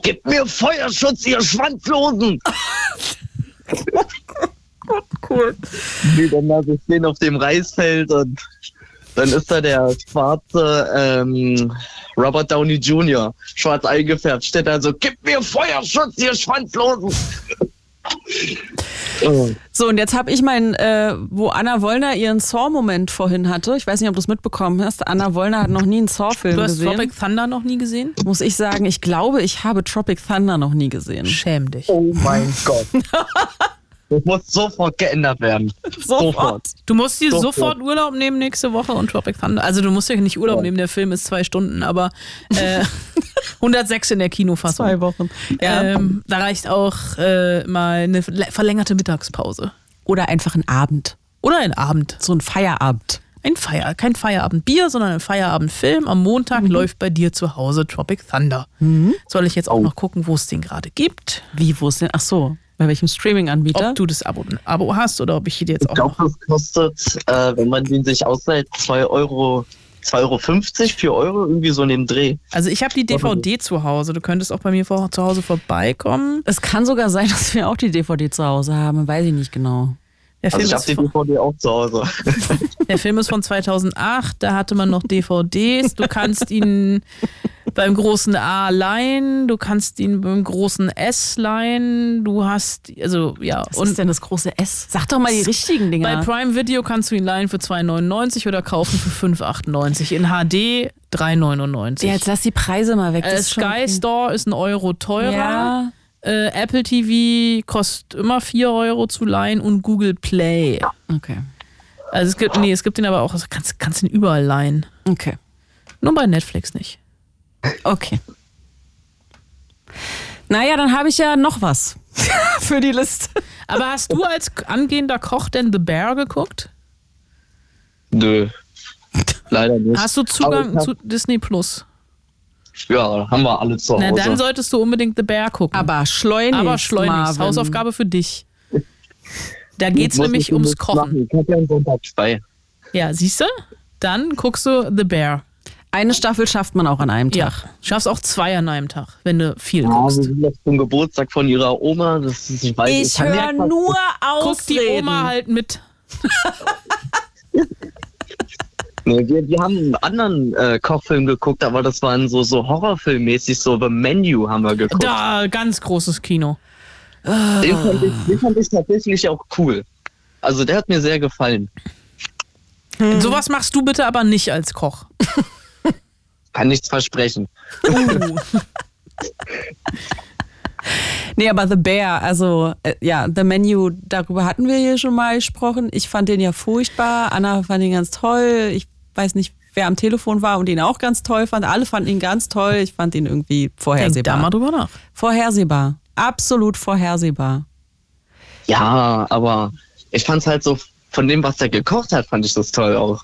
Gib mir Feuerschutz, ihr Schwanzlosen! Cool. Nee, dann lasse ich den auf dem Reisfeld und dann ist da der schwarze ähm, Robert Downey Jr. schwarz eingefärbt, steht da so, gib mir Feuerschutz, ihr Schwanzlosen! So, und jetzt habe ich mein, äh, wo Anna Wollner ihren Saw-Moment vorhin hatte. Ich weiß nicht, ob du es mitbekommen hast. Anna Wollner hat noch nie einen Saw-Film Du hast gesehen. Tropic Thunder noch nie gesehen? Muss ich sagen, ich glaube, ich habe Tropic Thunder noch nie gesehen. Schäm dich. oh mein Gott. Das muss sofort geändert werden. Sofort. Du musst dir Sofort. sofort Urlaub nehmen nächste Woche und Tropic Thunder. Also du musst ja nicht Urlaub Ja. nehmen, der Film ist zwei Stunden, aber äh, 106 in der Kinofassung. Zwei Wochen. Ja. Ähm, da reicht auch äh, mal eine verlä- verlängerte Mittagspause. Oder einfach ein Abend. Oder ein Abend. So ein Feierabend. Ein Feier, kein Feierabendbier, sondern ein Feierabendfilm. Am Montag läuft bei dir zu Hause Tropic Thunder. Soll ich jetzt auch noch gucken, wo es den gerade gibt? Wie, wo ist denn? Ach so, bei welchem Streaming-Anbieter? Ob du das Abo, Abo hast oder ob ich hier jetzt Ich auch glaube, noch. das kostet, äh, wenn man den sich ausleiht, 2 Euro, 2,50 Euro, 4 Euro, irgendwie so in dem Dreh. Also ich habe die DVD zu Hause. Du könntest auch bei mir vor, zu Hause vorbeikommen. Es kann sogar sein, dass wir auch die DVD zu Hause haben. Weiß ich nicht genau. Der Also Film, ich habe ist die von, DVD auch zu Hause. der Film ist von 2008. Da hatte man noch DVDs. Du kannst ihn beim großen A leihen. Du kannst ihn beim großen S leihen. Du hast, also ja. Was und ist denn das große S? Sag doch mal die richtigen Dinger. Bei Prime Video kannst du ihn leihen für 2,99 oder kaufen für 5,98. In HD 3,99. ja, jetzt lass die Preise mal weg. äh, Sky okay. Store ist ein Euro teurer. Ja. Äh, Apple TV kostet immer 4 Euro zu leihen und Google Play. Okay. Also es gibt, nee, es gibt den aber auch, also kannst, kannst ihn überall leihen. Okay. Nur bei Netflix nicht. Okay. Naja, dann habe ich ja noch was für die Liste. Aber hast du als angehender Koch denn The Bear geguckt? Nö. Leider nicht. Hast du Zugang hab- zu Disney Plus? Ja, haben wir alle zu Na, Hause. dann solltest du unbedingt The Bear gucken. Aber schleunigst, Aber schleunigst. Marvin. Hausaufgabe für dich. Da geht es nämlich ich ums demnächst machen. Kochen. Ich habe ja einen Sonntag frei. Ja, siehst du? Dann guckst du The Bear. Eine Staffel schafft man auch an einem Ja. Tag. Schaffst auch zwei an einem Tag, wenn du viel Ja, guckst. wir sind jetzt zum Geburtstag von ihrer Oma. Das ist, ich weiß, Ich höre nur Guck die. Oma halt mit. Nee, wir, wir haben einen anderen äh, Kochfilm geguckt, aber das waren so, so Horrorfilmmäßig, so The Menu haben wir geguckt. Da, ganz großes Kino. Den, fand ich, den fand ich tatsächlich auch cool. Also der hat mir sehr gefallen. Sowas machst du bitte aber nicht als Koch. Kann nichts versprechen. Nee, aber The Bear, also äh, ja, The Menu, darüber hatten wir hier schon mal gesprochen. Ich fand den ja furchtbar. Anna fand ihn ganz toll. Ich weiß nicht, wer am Telefon war und ihn auch ganz toll fand. Alle fanden ihn ganz toll. Ich fand ihn irgendwie Denk da vorhersehbar. mal drüber nach. Vorhersehbar. Absolut vorhersehbar. Ja, aber ich fand es halt so, von dem, was er gekocht hat, fand ich das toll auch.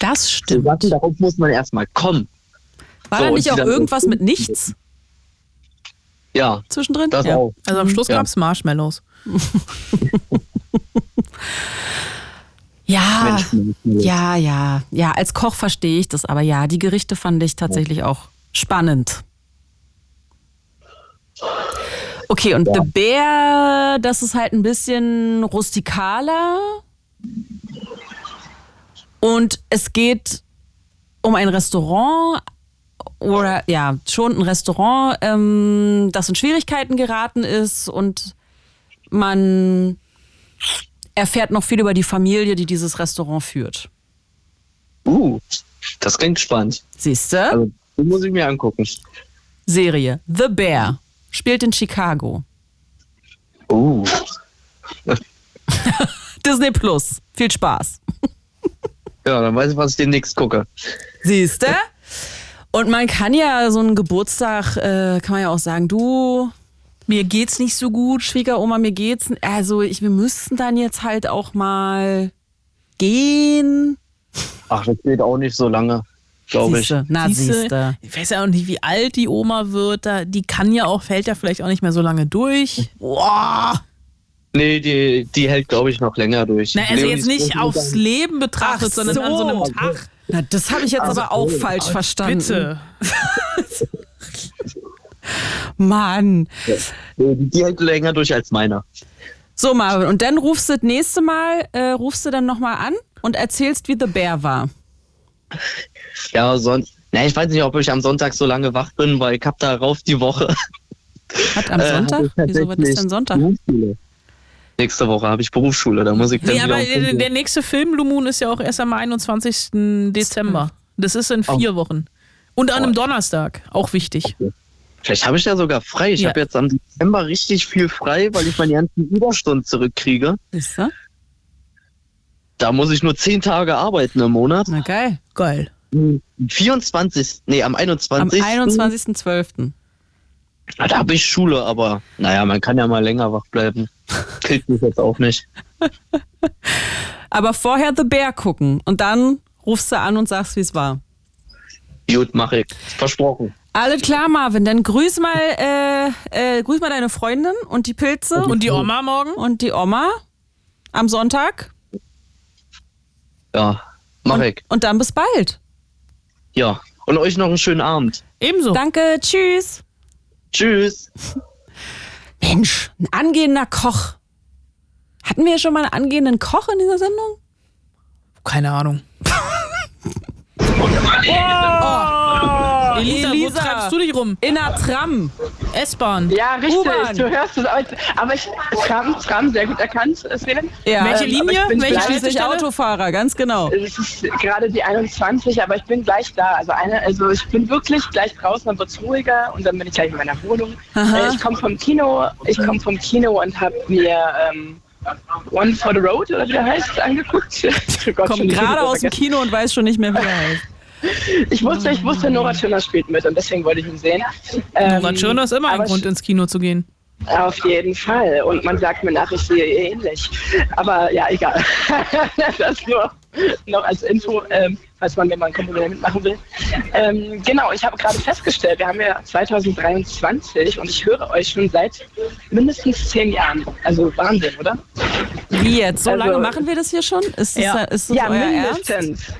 Das stimmt. Sachen, darauf muss man erstmal kommen. War So, da nicht auch irgendwas mit nichts Ja, zwischendrin? das ja. auch. Also am Schluss Ja. gab's Marshmallows. Ja, ja, ja, ja. Als Koch verstehe ich das, aber ja, die Gerichte fand ich tatsächlich auch spannend. Okay, und The Bear, das ist halt ein bisschen rustikaler. Und es geht um ein Restaurant oder ja, schon ein Restaurant, ähm, das in Schwierigkeiten geraten ist und man erfährt noch viel über die Familie, die dieses Restaurant führt. Uh, das klingt spannend. Siehst du? Also, muss ich mir angucken. Serie The Bear spielt in Chicago. Uh, Disney Plus. Viel Spaß. ja, dann weiß ich, was ich demnächst gucke. Siehst du? Und man kann ja so einen Geburtstag, äh, kann man ja auch sagen, du, mir geht's nicht so gut, Schwiegeroma, mir geht's. n- Also ich, wir müssten dann jetzt halt auch mal gehen. Ach, das geht auch nicht so lange, glaube ich. Na, Siehste, siehste. Ich weiß ja auch nicht, wie alt die Oma wird. Da, die kann ja auch, fällt ja vielleicht auch nicht mehr so lange durch. Boah. Nee, die, die hält, glaube ich, noch länger durch. Na, also jetzt nicht aufs Leben betrachtet, Ach sondern an so einem so. Tag. Na, das habe ich jetzt aber auch falsch verstanden. Bitte. Mann. Die, die hält länger durch als meiner. So, Marvin, und dann rufst du das nächste Mal, äh, rufst du dann nochmal an und erzählst, wie The Bear war. Ja, sonst. Na, ich weiß nicht, ob ich am Sonntag so lange wach bin, weil ich hab darauf die Woche. Hat am äh, Sonntag? ich Wieso wird das denn Sonntag? Berufsschule. Nächste Woche habe ich Berufsschule, da muss ich dann Nee, aber der, der nächste Film, Blue Moon, ist ja auch erst am 21. Dezember. Das ist in vier Wochen. Und an einem Donnerstag. Auch wichtig. Vielleicht habe ich ja sogar frei. Ich Ja. habe jetzt am Dezember richtig viel frei, weil ich meine ganzen Überstunden zurückkriege. Siehst du? Da muss ich nur zehn Tage arbeiten im Monat. Na geil. Geil. Am 24. Nee, am Am 21. 21.12. Ah, Da habe ich Schule, aber naja, man kann ja mal länger wach bleiben. Killt mich jetzt auch nicht. Aber vorher The Bear gucken und dann rufst du an und sagst, wie es war. Gut, mache ich. Versprochen. Alles klar, Marvin. Dann grüß mal, äh, äh, grüß mal deine Freundin und die Pilze Und die Oma morgen? und die Oma am Sonntag. Ja, mache ich. Und dann bis bald. Ja. Und euch noch einen schönen Abend. Ebenso. Danke, tschüss. Tschüss. Mensch, ein angehender Koch. Hatten wir schon mal einen angehenden Koch in dieser Sendung? Keine Ahnung. Elisa, Elisa. wo treibst du dich rum? In der Tram. S-Bahn. Ja, richtig. Du hörst es. Aber, aber ich, Tram, Tram, sehr gut erkannt, Sven. Ja, Welche ähm, Linie? bin Welche Schließlich? Autofahrer, ganz genau. Es ist gerade die 21, aber ich bin gleich da. Also eine, also ich bin wirklich gleich draußen, dann wird es ruhiger und dann bin ich gleich in meiner Wohnung. Aha. Äh, ich komme vom Kino, ich komme vom Kino und habe mir ähm, One for the Road oder wie der heißt angeguckt. Oh Gott, Kommt gerade aus dem. Kino und weiß schon nicht mehr, wie er heißt. Ich wusste, ich wusste, Nora Tschirner spielt mit und deswegen wollte ich ihn sehen. Ähm, Nora Tschirner ist immer ein Grund, ins Kino zu gehen. Auf jeden Fall. Und man sagt mir nach, ich sehe ihr ähnlich. Aber ja, egal. das nur noch als Info, ähm, falls man mir mal ein Kompliment mitmachen will. Ähm, genau, ich habe gerade festgestellt, wir haben ja 2023 und ich höre euch schon seit mindestens zehn Jahren. Also Wahnsinn, oder? Wie jetzt? So Also- lange machen wir das hier schon? Ist das, Ja. ist das ja, euer Ernst?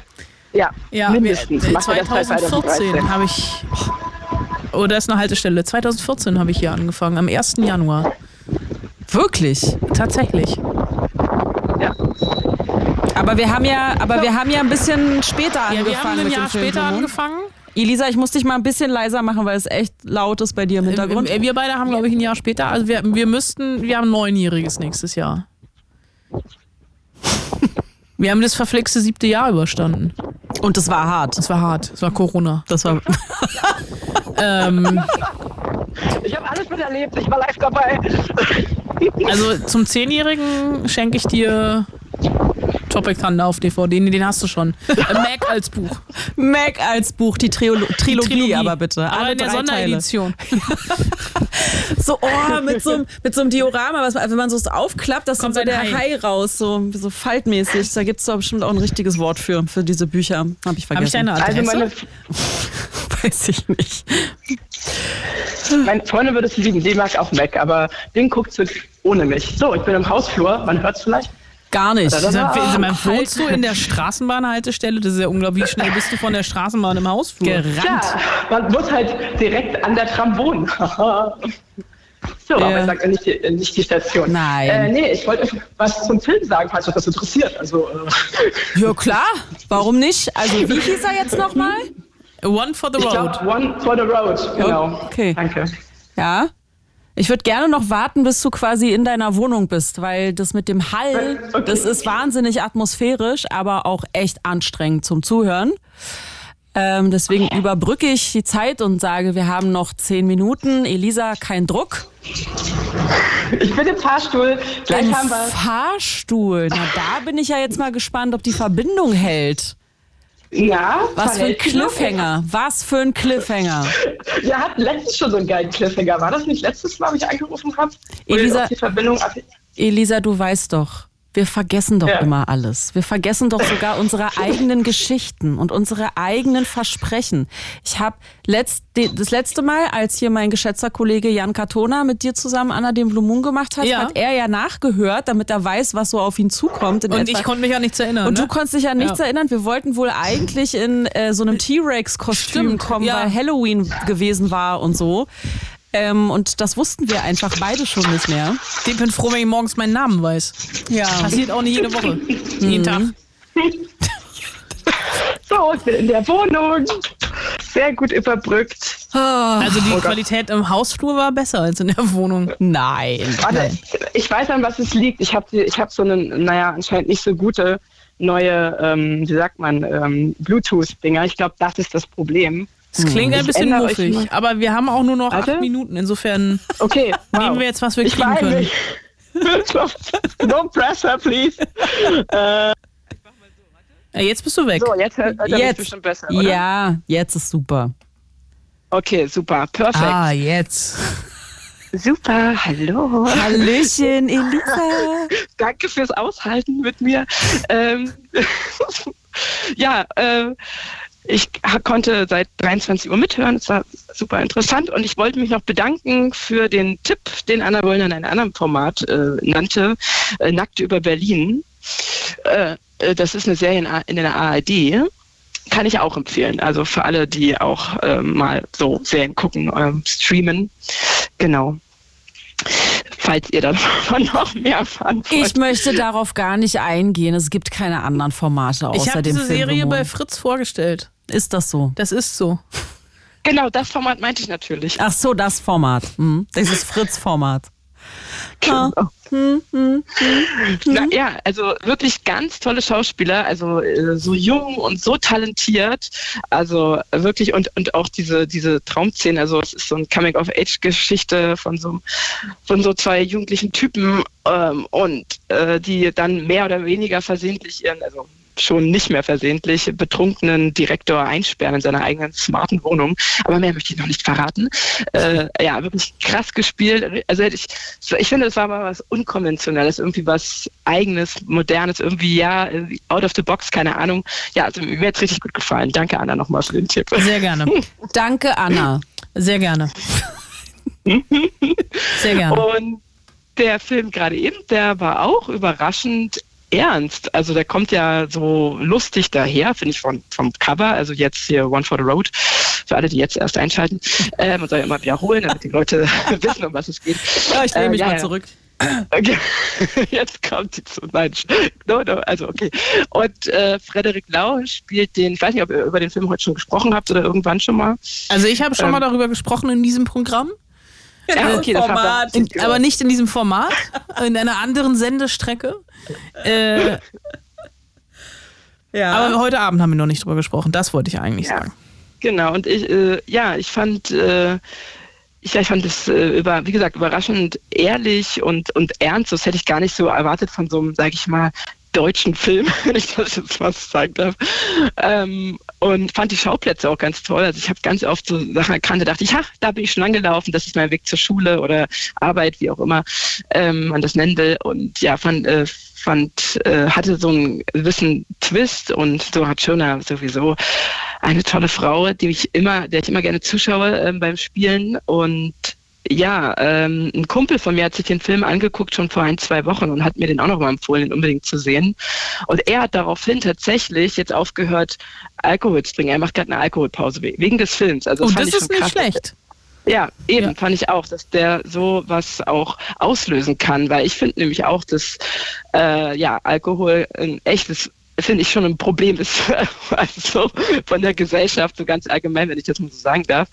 Ja, Ja, mindestens. wir- äh, seit 2014 habe ich. Oh, da ist eine Haltestelle. 2014 habe ich hier angefangen, am 1. Januar. Wirklich? Tatsächlich. Ja. Aber wir haben ja, aber wir haben ja ein bisschen später Ja, angefangen. wir haben ein mit Jahr später ne? angefangen. Elisa, ich muss dich mal ein bisschen leiser machen, weil es echt laut ist bei dir im Hintergrund. Äh, Wir beide haben, glaube ich, ein Jahr später. Also wir, wir müssten, wir haben ein Neunjähriges nächstes Jahr. Wir haben das verflixte siebte Jahr überstanden. Und es war hart. Das war hart. Das war Corona. Das war. Ähm, Ich habe alles miterlebt, ich war live dabei. Also zum Zehnjährigen schenke ich dir Topic Thunder auf DVD. Nee, den hast du schon. Äh, Mac als Buch. Mac als Buch, die, Triolo Trilogie, aber bitte. Aber Alle in der Sonderedition. So, oh, mit so, einem- mit so einem Diorama, was, man- wenn man so es aufklappt, das kommt so der Hai. Hai. raus, so, so faltmäßig. Da gibt es doch bestimmt auch ein richtiges Wort für, für diese Bücher. Habe ich Habe ich vergessen. deine Adresse? Also meine, Weiß ich nicht. Meine Freundin würde es lieben, die mag auch Mac, aber den guckt sie ohne mich. So, ich bin im Hausflur, man hört es vielleicht. Gar nicht. Da, Halt. wohnst du in der Straßenbahnhaltestelle? Das ist ja unglaublich. Wie schnell bist du von der Straßenbahn im Hausflur? Gerannt. Ja, man muss halt direkt an der Tram wohnen. so, aber Ja. ich sage nicht, die- nicht die Station. Nein. Äh, nee, ich wollte euch was zum Film sagen, falls euch das interessiert. Also, äh, Ja, klar. Warum nicht? Also, wie hieß er jetzt nochmal? One for the ich road. glaube, One for the Road. Genau. Okay. Danke. Ja. Ich würde gerne noch warten, bis du quasi in deiner Wohnung bist, weil das mit dem Hall, Okay. das ist wahnsinnig atmosphärisch, aber auch echt anstrengend zum Zuhören. Ähm, deswegen überbrücke ich die Zeit und sage, wir haben noch zehn Minuten. Elisa, kein Druck. Ich bin im Fahrstuhl. Gleich Im haben wir. Fahrstuhl. Na, da bin ich ja jetzt mal gespannt, ob die Verbindung hält. Ja, Was für ein? Cliffhanger. Was für ein Cliffhanger. Wir hatten letztens schon so einen geilen Cliffhanger. War das nicht letztes Mal, wo ich angerufen habe? Elisa- die Verbindung Elisa, du weißt doch, wir vergessen doch Ja. immer alles. Wir vergessen doch sogar unsere eigenen Geschichten und unsere eigenen Versprechen. Ich habe letzt, das letzte Mal, als hier mein geschätzter Kollege Jan Katona mit dir zusammen Anna den Blue Moon gemacht hat, Ja. hat er ja nachgehört, damit er weiß, was so auf ihn zukommt. Und etwa. ich konnte mich an nichts erinnern. und ne? du konntest dich an nichts Ja. erinnern. Wir wollten wohl eigentlich in äh, so einem T-Rex-Kostüm kommen, ja. weil Halloween gewesen war und so. Ähm, und das wussten wir einfach beide schon nicht mehr. Ich bin froh, wenn ich morgens meinen Namen weiß. Ja. Passiert auch nicht jede Woche. Jeden Tag. So, ich bin in der Wohnung. Sehr gut überbrückt. Also die Qualität im Hausflur war besser als in der Wohnung. Nein. Warte, ich weiß an was es liegt. Ich habe ich hab so eine, naja, anscheinend nicht so gute neue, ähm, wie sagt man, ähm, Bluetooth-Dinger. Ich glaube, das ist das Problem. Das klingt ein Ich bisschen muffig, aber wir haben auch nur noch Warte. acht Minuten. Insofern Okay, wow. nehmen wir jetzt, was wir ich kriegen können. mich. no pressure, please. Äh, Ja, jetzt bist du weg. so, jetzt hört Jetzt. bestimmt besser, oder? Ja, jetzt ist super. Okay, super, perfekt. Ah, jetzt. Super, hallo. Hallöchen, Elisa. Danke fürs Aushalten mit mir. Ähm, ja, äh, ich konnte seit 23 Uhr mithören. Es war super interessant und ich wollte mich noch bedanken für den Tipp, den Anna Wollner in einem anderen Format äh, nannte, äh, Nackt über Berlin. Äh, äh, das ist eine Serie in, A- in der ARD. Kann ich auch empfehlen. Also für alle, die auch ähm, mal so Serien gucken, ähm, streamen. Genau. Falls ihr davon noch mehr erfahren wollt. Ich möchte darauf gar nicht eingehen. Es gibt keine anderen Formate außer Ich habe dem diese Serie Filmroman. bei Fritz vorgestellt. Ist das so? Das ist so. Genau, das Format meinte ich natürlich. Ach so, das Format. Hm. Dieses Fritz-Format. Genau. Na, ja, also wirklich ganz tolle Schauspieler, also äh, so jung und so talentiert, also wirklich und und auch diese diese Traumszene, also es ist so eine Coming-of-Age-Geschichte von so von so zwei jugendlichen Typen ähm, und äh, die dann mehr oder weniger versehentlich ihren, also schon nicht mehr versehentlich betrunkenen Direktor einsperren in seiner eigenen smarten Wohnung. Aber mehr möchte ich noch nicht verraten. Äh, ja, wirklich krass gespielt. Also ich, ich finde, es war mal was Unkonventionelles, irgendwie was Eigenes, Modernes, irgendwie ja, out of the box, keine Ahnung. Ja, also mir hat richtig gut gefallen. Danke, Anna, nochmal für den Tipp. Sehr gerne. Danke, Anna. Sehr gerne. Sehr gerne. Und der Film gerade eben, der war auch überraschend ernst. Also der kommt ja so lustig daher, finde ich von, vom Cover. Also jetzt hier One for the Road. Für alle, die jetzt erst einschalten. Äh, man soll ja immer wiederholen, damit die Leute wissen, um was es geht. Ja, ich lehne Äh, mich ja, mal zurück. Okay. Jetzt kommt die zu. Nein, no, no, also okay. Und äh, Frederik Lau spielt den, ich weiß nicht, ob ihr über den Film heute schon gesprochen habt oder irgendwann schon mal. Also ich habe schon Ähm. mal darüber gesprochen in diesem Programm. Ja, okay, Format. In, aber nicht in diesem Format, in einer anderen Sendestrecke. Äh, Ja. aber heute Abend haben wir noch nicht drüber gesprochen. Das wollte ich eigentlich Ja. sagen. Genau, und ich, äh, ja, ich fand, äh, ich, ich fand es, äh, über, wie gesagt, überraschend ehrlich und, und ernst. Das hätte ich gar nicht so erwartet von so einem, sag ich mal, deutschen Film, wenn ich das jetzt mal sagen darf. Ähm, und fand die Schauplätze auch ganz toll. Also ich habe ganz oft so Sachen erkannt, da dachte ich, ach, da bin ich schon lang gelaufen, das ist mein Weg zur Schule oder Arbeit, wie auch immer ähm, man das nennen will. Und ja, fand, äh, fand äh, hatte so einen gewissen Twist und so hat Schöner sowieso eine tolle Frau, die ich immer, der ich immer gerne zuschaue ähm, beim Spielen und ja, ähm, ein Kumpel von mir hat sich den Film angeguckt schon vor ein, zwei Wochen und hat mir den auch noch mal empfohlen, den unbedingt zu sehen. Und er hat daraufhin tatsächlich jetzt aufgehört, Alkohol zu trinken. Er macht gerade eine Alkoholpause we- wegen des Films. Also Und fand das ich ist schon nicht krass. schlecht. Ja, eben, Ja. fand ich auch, dass der so was auch auslösen kann, weil ich finde nämlich auch, dass äh, ja, Alkohol ein echtes finde ich schon ein Problem ist, also von der Gesellschaft so ganz allgemein, wenn ich das mal so sagen darf.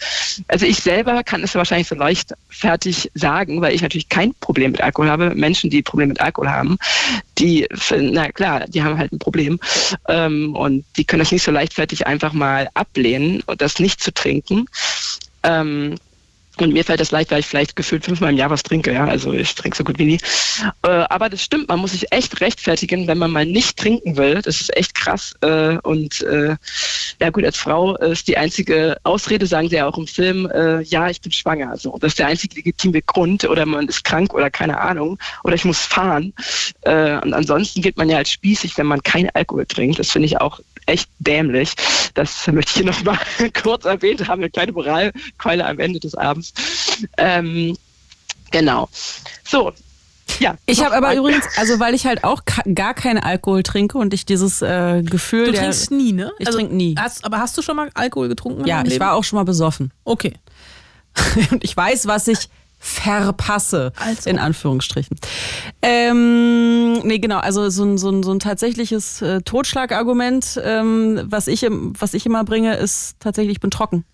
Also ich selber kann es wahrscheinlich so leichtfertig sagen, weil ich natürlich kein Problem mit Alkohol habe. Menschen, die Probleme mit Alkohol haben, die, na klar, die haben halt ein Problem ähm, und die können das nicht so leichtfertig einfach mal ablehnen und das nicht zu trinken. Ähm, und mir fällt das leicht, weil ich vielleicht gefühlt fünfmal im Jahr was trinke. Ja, also ich trinke so gut wie nie. Äh, aber das stimmt, man muss sich echt rechtfertigen, wenn man mal nicht trinken will. Das ist echt krass. Äh, und äh, ja gut, als Frau ist die einzige Ausrede, sagen sie ja auch im Film, äh, ja, ich bin schwanger. So, das ist der einzige legitime Grund oder man ist krank oder keine Ahnung oder ich muss fahren. Äh, und ansonsten geht man ja als spießig, wenn man keinen Alkohol trinkt. Das finde ich auch echt dämlich. Das möchte ich hier noch mal kurz erwähnt haben, eine kleine Moralkeule am Ende des Abends. Ähm, genau. So. Ja, Ich habe aber übrigens, also weil ich halt auch gar keinen Alkohol trinke und ich dieses äh, Gefühl Du der. trinkst nie, ne? Ich trinke nie. Hast, aber hast du schon mal Alkohol getrunken? ja, ich Leben? war auch schon mal besoffen. Okay. Und ich weiß, was ich verpasse, Also. in Anführungsstrichen. Ähm, nee, genau, also so ein, so ein, so ein tatsächliches äh, Totschlagargument, ähm, was, ich, was ich immer bringe, ist tatsächlich, ich bin trocken.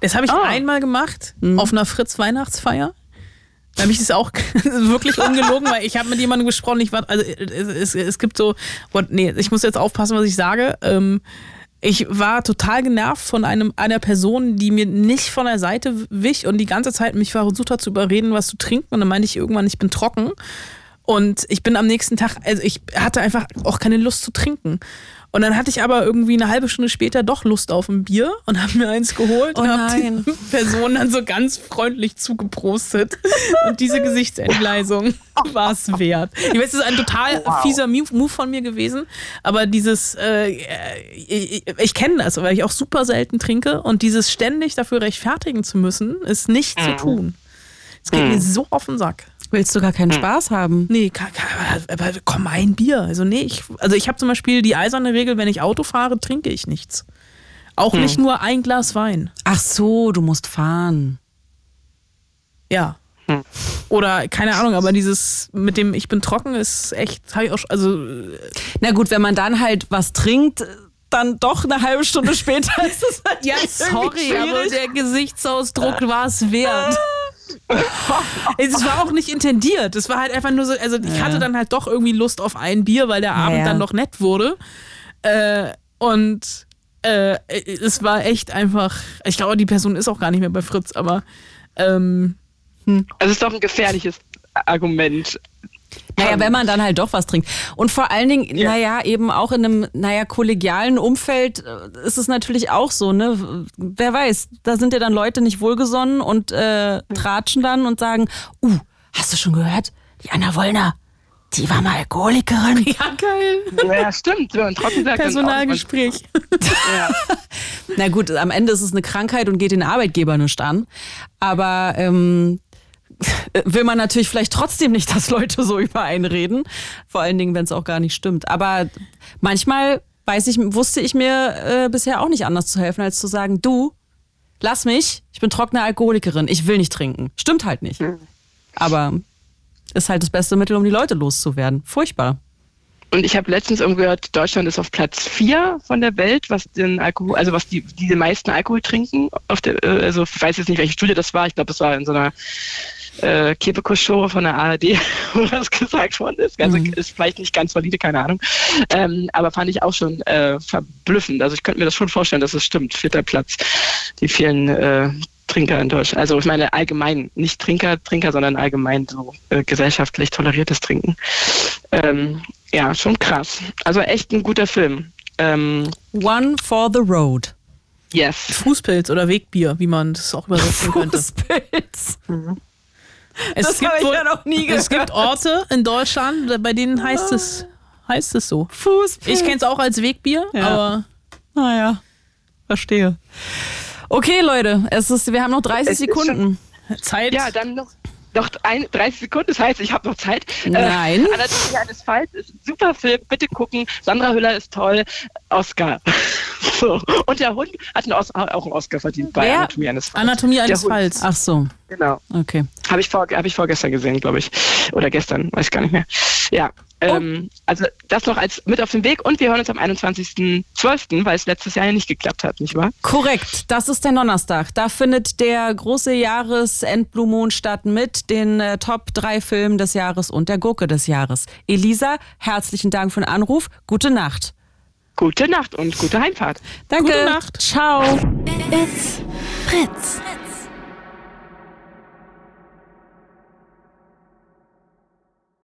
Das habe ich Ah. einmal gemacht Mhm. auf einer Fritz-Weihnachtsfeier. Da habe ich das auch wirklich ungelogen, weil ich habe mit jemandem gesprochen, ich war, also es, es, es gibt so, what, nee, ich muss jetzt aufpassen, was ich sage. Ähm, ich war total genervt von einem, einer Person, die mir nicht von der Seite wich und die ganze Zeit mich versucht hat zu überreden, was zu trinken. Und dann meinte ich irgendwann, ich bin trocken. Und ich bin am nächsten Tag, also ich hatte einfach auch keine Lust zu trinken. Und dann hatte ich aber irgendwie eine halbe Stunde später doch Lust auf ein Bier und habe mir eins geholt Oh und habe die Person dann so ganz freundlich zugeprostet. Und diese Gesichtsentgleisung war es wert. Ich weiß, es ist ein total fieser Move von mir gewesen, aber dieses, äh, ich, ich kenne das, weil ich auch super selten trinke und dieses ständig dafür rechtfertigen zu müssen, ist nicht zu tun. Es geht mir so auf den Sack. Willst du gar keinen Spaß haben? Nee, aber komm, ein Bier. Also nee, ich, also ich habe zum Beispiel die eiserne Regel, wenn ich Auto fahre, trinke ich nichts. Auch nicht nur ein Glas Wein. Ach so, du musst fahren. Ja. Oder keine Ahnung, aber dieses mit dem ich bin trocken ist echt, hab ich auch, schon- also äh, Na gut, wenn man dann halt was trinkt, dann doch eine halbe Stunde später ist es halt ja, sorry, aber der Gesichtsausdruck war es wert. Es war auch nicht intendiert. Es war halt einfach nur so, also ich hatte dann halt doch irgendwie Lust auf ein Bier, weil der Abend ja. dann noch nett wurde. Äh, und äh, es war echt einfach, ich glaube, die Person ist auch gar nicht mehr bei Fritz, aber ähm, Also es ist doch ein gefährliches Argument. Naja, wenn man dann halt doch was trinkt. Und vor allen Dingen, naja, eben auch in einem, naja, kollegialen Umfeld äh, ist es natürlich auch so, ne? Wer weiß, da sind ja dann Leute nicht wohlgesonnen und äh, tratschen dann und sagen, uh, hast du schon gehört? Die Anna Wollner, die war mal Alkoholikerin. ja, geil. Ja, stimmt. Man trocken sagt, Personalgespräch. Ja. Na gut, am Ende ist es eine Krankheit und geht den Arbeitgeber nicht an. Aber ähm, äh, will man natürlich vielleicht trotzdem nicht, dass Leute so über einen reden. Vor allen Dingen, wenn es auch gar nicht stimmt. Aber manchmal weiß ich, wusste ich mir äh, bisher auch nicht anders zu helfen, als zu sagen, du, lass mich, ich bin trockene Alkoholikerin, ich will nicht trinken. Stimmt halt nicht. Aber ist halt das beste Mittel, um die Leute loszuwerden. Furchtbar. Und ich habe letztens irgendwie gehört, Deutschland ist auf Platz vier von der Welt, was den Alkohol, also was die, die meisten Alkohol trinken. Der, äh, also ich weiß jetzt nicht, welche Studie das war. Ich glaube, das war in so einer äh, Kebekus-Show von der ARD, wo das gesagt worden ist. Also Mhm. ist vielleicht nicht ganz valide, keine Ahnung. Ähm, aber fand ich auch schon äh, verblüffend. Also ich könnte mir das schon vorstellen, dass es stimmt. Vierter Platz. Die vielen äh, Trinker in Deutschland. Also ich meine allgemein, nicht Trinker, Trinker, sondern allgemein so äh, gesellschaftlich toleriertes Trinken. Ähm, ja, schon krass. Also echt ein guter Film. Ähm, One for the road. yes. Fußpilz oder Wegbier, wie man das auch übersetzen könnte. Fußpilz. Es Das habe ich ja noch nie Es gibt gehört. Orte in Deutschland, bei denen heißt es, heißt es so. Fußpilz. Ich kenne es auch als Wegbier, Ja. aber Naja, verstehe. Okay, Leute, es ist, wir haben noch 30 Es Sekunden. Zeit. Ja, dann noch, noch ein, 30 Sekunden, das heißt, ich habe noch Zeit. Nein. Äh, Anatomie eines Falls ist ein super Film, bitte gucken. Sandra Hüller ist toll. Oscar. so. Und der Hund hat einen Os auch einen Oscar verdient bei Wer? Anatomie eines Falls. Anatomie eines. Falls. Ach so, Genau. okay. Habe ich, vor, hab ich vorgestern gesehen, glaube ich. Oder gestern, weiß ich gar nicht mehr. Ja. Ähm, also das noch als mit auf den Weg und wir hören uns am 21.12., weil es letztes Jahr ja nicht geklappt hat, nicht wahr? Korrekt, das ist der Donnerstag. Da findet der große Jahresendblue Moon statt mit den äh, Top 3 Filmen des Jahres und der Gurke des Jahres. Elisa, herzlichen Dank für den Anruf. Gute Nacht. Gute Nacht und gute Heimfahrt. Danke. Gute Nacht. Ciao. It's Fritz.